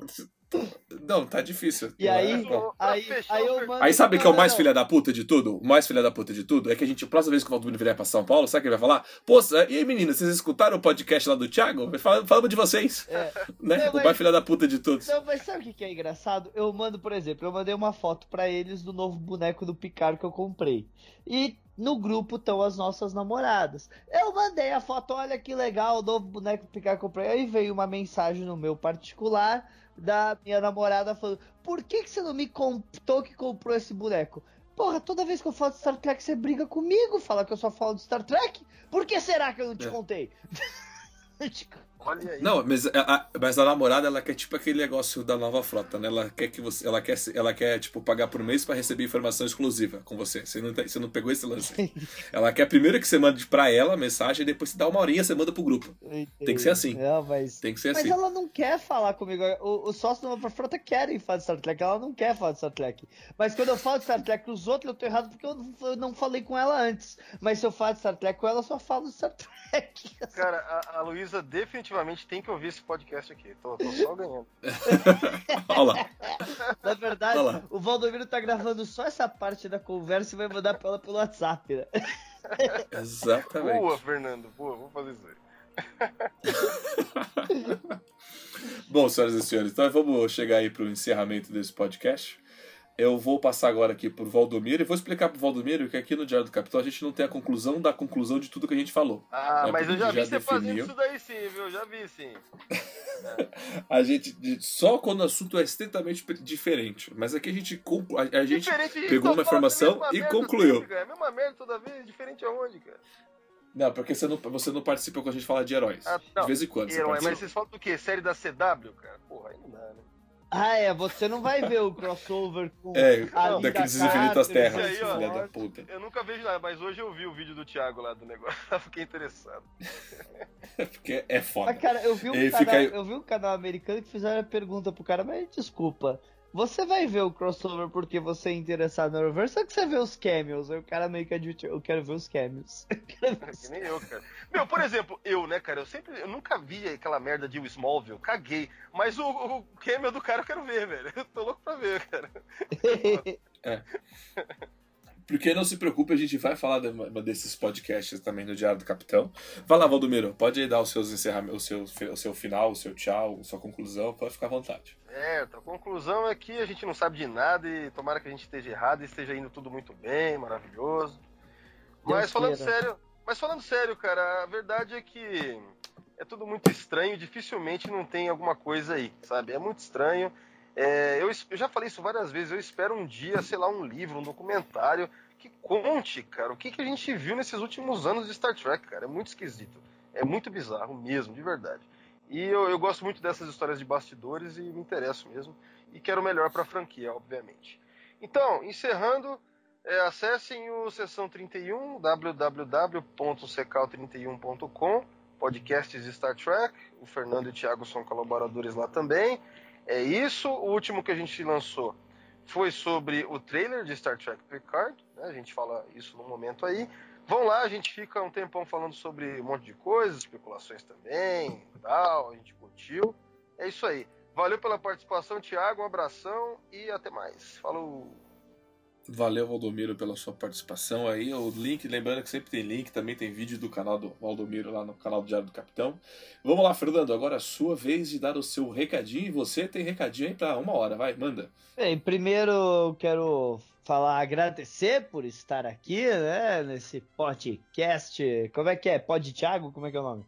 Não, tá difícil. E aí, Bom. Pra aí, aí o eu mando. Aí sabe que é o mais filha da puta de tudo? O mais filha da puta de tudo é que a gente, a próxima vez que o Valdomiro vier pra São Paulo, sabe o que ele vai falar? Pô, e aí meninas, vocês escutaram o podcast lá do Thiago? Fal- Falamos de vocês. É. Né? Não, O mas- mais filha da puta de todos. Não, mas sabe o que que é engraçado? Eu mando, por exemplo, eu mandei uma foto pra eles do novo boneco do Picard que eu comprei. E no grupo estão as nossas namoradas. Eu mandei a foto, olha que legal, o novo boneco do Picard que eu comprei. Aí veio uma mensagem no meu particular da minha namorada falando: Por que, que você não me contou que comprou esse boneco? Porra, toda vez que eu falo de Star Trek, você briga comigo, fala que eu só falo de Star Trek? Por que será que eu não te É. contei? Olha aí. Não, mas a, a- mas a namorada, ela quer tipo aquele negócio da nova frota, né? Ela quer que você. Ela quer, ela quer tipo, pagar por mês pra receber informação exclusiva com você. Você não, você não pegou esse lance. ela quer primeiro que você mande pra ela a mensagem, e depois você dá uma horinha você manda pro grupo. Tem que ser assim. Não, mas Tem que ser Mas assim. ela não quer falar comigo. O, o sócio da Nova Frota querem falar de Star Trek. Ela não quer falar de Star Trek. Mas quando eu falo de Star Trek com os outros, eu tô errado porque eu não, eu não falei com ela antes. Mas se eu falo de Star Trek com ela, eu só falo de Star Trek. Cara, a, a Luísa definitivamente tem que ouvir esse podcast aqui. Tô, tô só ganhando. Olha lá. Na verdade, lá. o Valdomiro tá gravando só essa parte da conversa e vai mandar pra ela pelo WhatsApp, né? Exatamente. Boa, Fernando. Boa, vou fazer isso aí. Bom, senhoras e senhores, então vamos chegar aí pro encerramento desse podcast. Eu vou passar agora aqui pro Valdomiro e vou explicar pro Valdomiro que aqui no Diário do Capitão a gente não tem a conclusão da conclusão de tudo que a gente falou. Ah, É, mas eu já porque vi já você fazendo isso daí sim, viu? Já vi sim. A gente só quando o assunto é estritamente diferente, mas aqui a gente a, a gente Diferente, pegou uma informação e merda concluiu. sempre. É a mesma merda toda vez, diferente aonde, cara? não, porque você não, você não participa quando a gente fala de heróis. Ah, de vez em quando você Herói, participa. mas vocês falam do quê? Série da CW, cara? Porra, aí não dá, né? Ah, é, você não vai ver o crossover com É, a daqueles Carter, infinitas terras, aí, ó. filha da puta. Eu nunca vejo nada, mas hoje eu vi o vídeo do Thiago lá do negócio, fiquei interessado. Porque é Ah, foda. cara, eu vi, um canal, aí- eu vi um canal americano que fizeram a pergunta pro cara, mas desculpa, você vai ver o crossover porque você é interessado no Arrowverse ou que você vê os cameos? Aí o cara meio que admitiu, eu quero ver os cameos. Eu quero ver os Que nem eu, cara. Meu, por exemplo, eu, né, cara, eu sempre, eu nunca vi aquela merda de Smallville, caguei. Mas o, o cameo do cara eu quero ver, velho. Eu tô louco pra ver, cara. Porque não se preocupe, a gente vai falar de- desses podcasts também no Diário do Capitão. Vai lá, Valdomiro, pode aí dar os seus encerramentos, o seu, o seu final, o seu tchau, a sua conclusão, pode ficar à vontade. É, a conclusão é que a gente não sabe de nada e tomara que a gente esteja errado e esteja indo tudo muito bem, maravilhoso. Mas falando sério, mas falando sério, cara, a verdade é que é tudo muito estranho, dificilmente não tem alguma coisa aí, sabe? É muito estranho. É, eu, eu já falei isso várias vezes, eu espero um dia, sei lá, um livro, um documentário que conte, cara, o que, que a gente viu nesses últimos anos de Star Trek, cara. É muito esquisito. É muito bizarro mesmo, de verdade. E eu, eu gosto muito dessas histórias de bastidores e me interesso mesmo. E quero melhor pra franquia, obviamente. Então, encerrando, é, acessem o Sessão 31, www.secal31.com, podcasts de Star Trek. O Fernando e o Thiago são colaboradores lá também. É isso. O último que a gente lançou foi sobre o trailer de Star Trek Picard. Né? A gente fala isso no momento aí. Vão lá, a gente fica um tempão falando sobre um monte de coisas, especulações também, tal, a gente curtiu. É isso aí. Valeu pela participação, Thiago, um abração e até mais. Falou! Valeu, Valdomiro, pela sua participação aí. O link, lembrando que sempre tem link, também tem vídeo do canal do Valdomiro lá no canal do Diário do Capitão. Vamos lá, Fernando, agora é a sua vez de dar o seu recadinho. E você tem recadinho aí pra uma hora, vai, manda. Bem, primeiro eu quero falar, agradecer por estar aqui, né, nesse podcast. Como é que é? Pod Thiago? Como é que é o nome?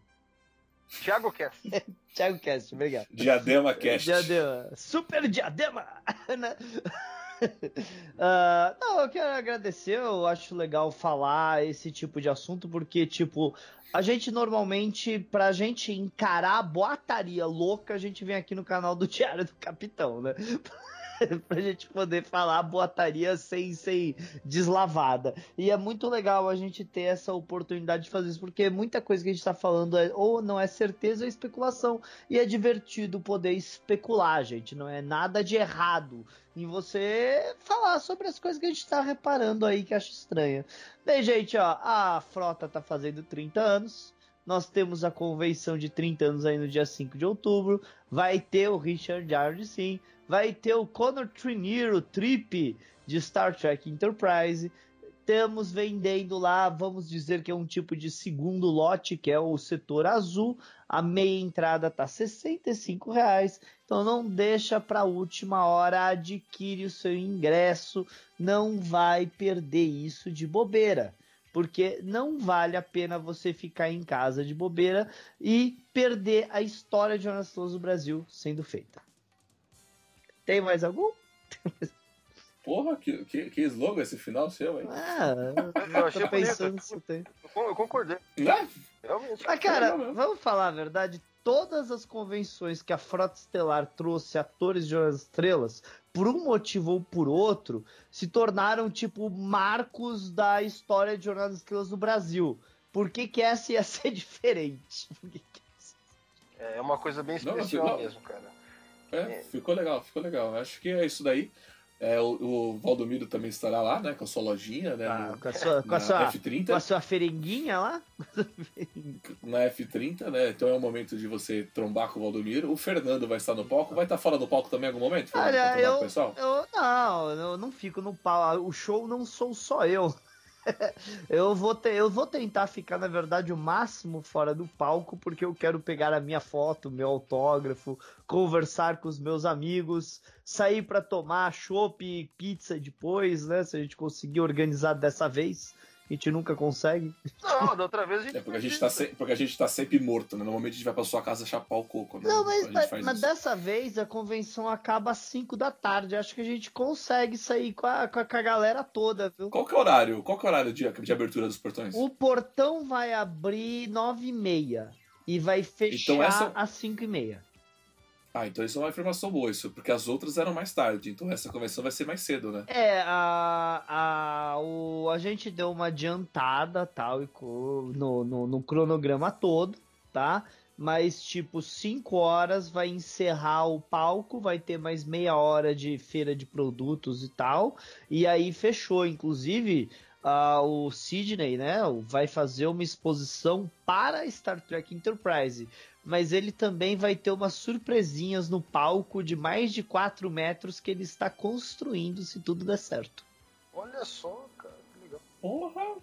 Thiago Cast. Thiago Cast, obrigado. Diadema Cast. Diadema. Super diadema! Ah, não, eu quero agradecer, eu acho legal falar esse tipo de assunto, porque, tipo, a gente normalmente, pra gente encarar a boataria louca, a gente vem aqui no canal do Diário do Capitão, né? pra gente poder falar boataria sem, sem deslavada. E é muito legal a gente ter essa oportunidade de fazer isso, porque muita coisa que a gente tá falando é, ou não é certeza ou é especulação. E é divertido poder especular, gente. Não é nada de errado em você falar sobre as coisas que a gente tá reparando aí que acha estranha. Bem, gente, ó, a frota tá fazendo 30 anos. Nós temos a convenção de 30 anos aí no dia 5 de outubro. Vai ter o Richard Jardy, sim. Vai ter o Connor Trinneer, o Trip de Star Trek Enterprise. Estamos vendendo lá, vamos dizer que é um tipo de segundo lote, que é o setor azul. A meia entrada tá 65 reais. Então não deixa para a última hora, adquire o seu ingresso, não vai perder isso de bobeira, porque não vale a pena você ficar em casa de bobeira e perder a história de Jonas Flores do Brasil sendo feita. Tem mais algum? Porra, que, que, que slogan esse final seu, hein? Ah, Eu eu achei pensando se tem. Eu concordei, Né? realmente. Mas, cara, vamos falar a verdade. Todas as convenções que a Frota Estelar trouxe atores de Jornada das Estrelas, por um motivo ou por outro, se tornaram, tipo, marcos da história de Jornada das Estrelas no Brasil. Por que, que essa ia ser diferente? Por que que- É uma coisa bem Não, especial não. mesmo, cara. É, ficou legal, ficou legal. Acho que é isso daí. É, o, o Valdomiro também estará lá, né? Com a sua lojinha, né? Ah, no- com, a sua, com, a na sua, F30. com a sua ferenguinha lá? na F30, né? Então é o momento de você trombar com o Valdomiro. O Fernando vai estar no palco. Vai estar fora do palco também em algum momento? Olha, eu, o pessoal? eu não, eu não fico no pau. O show não sou só eu. eu, vou eu vou tentar ficar, na verdade, o máximo fora do palco, porque eu quero pegar a minha foto, meu autógrafo, conversar com os meus amigos, sair para tomar chopp e pizza depois, né? Se a gente conseguir organizar dessa vez. A gente nunca consegue. Não, da outra vez a gente. É porque a gente tá, se... porque a gente tá sempre morto, né? Normalmente a gente vai pra sua casa chapar o coco, né? Não, mas, mas, mas dessa vez a convenção acaba às 5 da tarde. Acho que a gente consegue sair com a, com a, com a galera toda, viu? Qual que é o horário? Qual que é o horário de, de abertura dos portões? O portão vai abrir 9 e meia e vai fechar Então essa- às 5 e meia. Ah, então isso é uma informação boa, isso, porque as outras eram mais tarde, então essa convenção vai ser mais cedo, né? É, a, a, o, a gente deu uma adiantada tal e no, no, no cronograma todo, tá? Mas, tipo, 5 horas vai encerrar o palco, vai ter mais meia hora de feira de produtos e tal. E aí fechou. Inclusive, ah, o Sidney, né, vai fazer uma exposição para Star Trek Enterprise. Mas ele também vai ter umas surpresinhas no palco de mais de 4 metros que ele está construindo, se tudo der certo. Olha só, cara, que legal. Porra!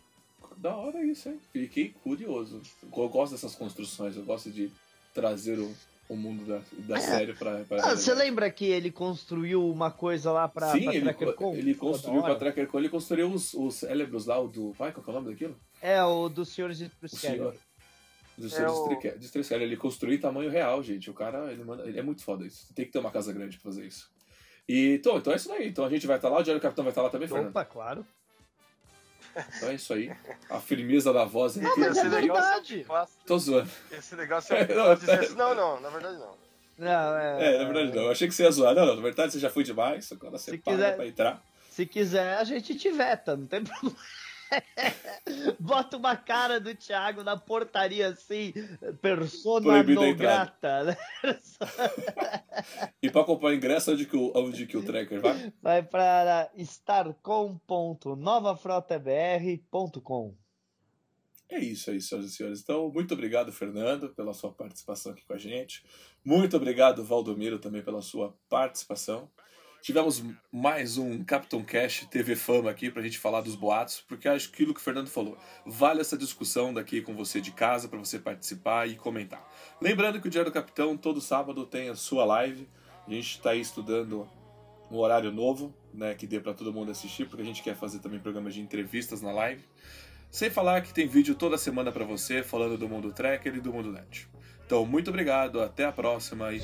Da hora isso, hein? Fiquei curioso. Eu gosto dessas construções, eu gosto de trazer o, o mundo da, da É. série pra. pra Ah, você lembra que ele construiu uma coisa lá pra, Sim, pra ele, TrackerCon? ele construiu pra TrackerCon, ele construiu os, os cérebros lá, o do. Vai, qual que é o nome daquilo? É, o dos senhores de O Do É seu o- district- district- Ele construiu em tamanho real, gente. O cara, ele, manda, ele é muito foda isso. Tem que ter uma casa grande pra fazer isso. E, então, então é isso daí. Então a gente vai estar lá, o Diário do Capitão vai estar lá também, Fernando. Opa, claro. Então é isso aí. A firmeza da voz aí. Não, mas é verdade. Fácil. Tô zoando. Esse negócio É, é. não, dizer assim, não, não, na verdade não. Não, é, É, na verdade não. Eu achei que você ia zoar. Não, não, na verdade você já foi demais. Agora você Se paga quiser- pra entrar. Se quiser, a gente te veta, não tem problema. Bota uma cara do Thiago na portaria assim, persona não entrada. grata, né? E pra comprar ingresso, onde que o, onde que o tracker vai? Vai para starcom.novafrotabr.com. É isso aí, senhoras e senhores. Então, muito obrigado, Fernando, pela sua participação aqui com a gente. Muito obrigado, Valdomiro, também pela sua participação. Tivemos mais um Capitão Cash TV Fama aqui pra gente falar dos boatos, porque acho que aquilo que o Fernando falou, vale essa discussão daqui com você de casa para você participar e comentar. Lembrando que o Diário do Capitão todo sábado tem a sua live. A gente está aí estudando um horário novo, né, que dê para todo mundo assistir, porque a gente quer fazer também programas de entrevistas na live. Sem falar que tem vídeo toda semana para você falando do mundo tracker e do mundo net. Então, muito obrigado, até a próxima e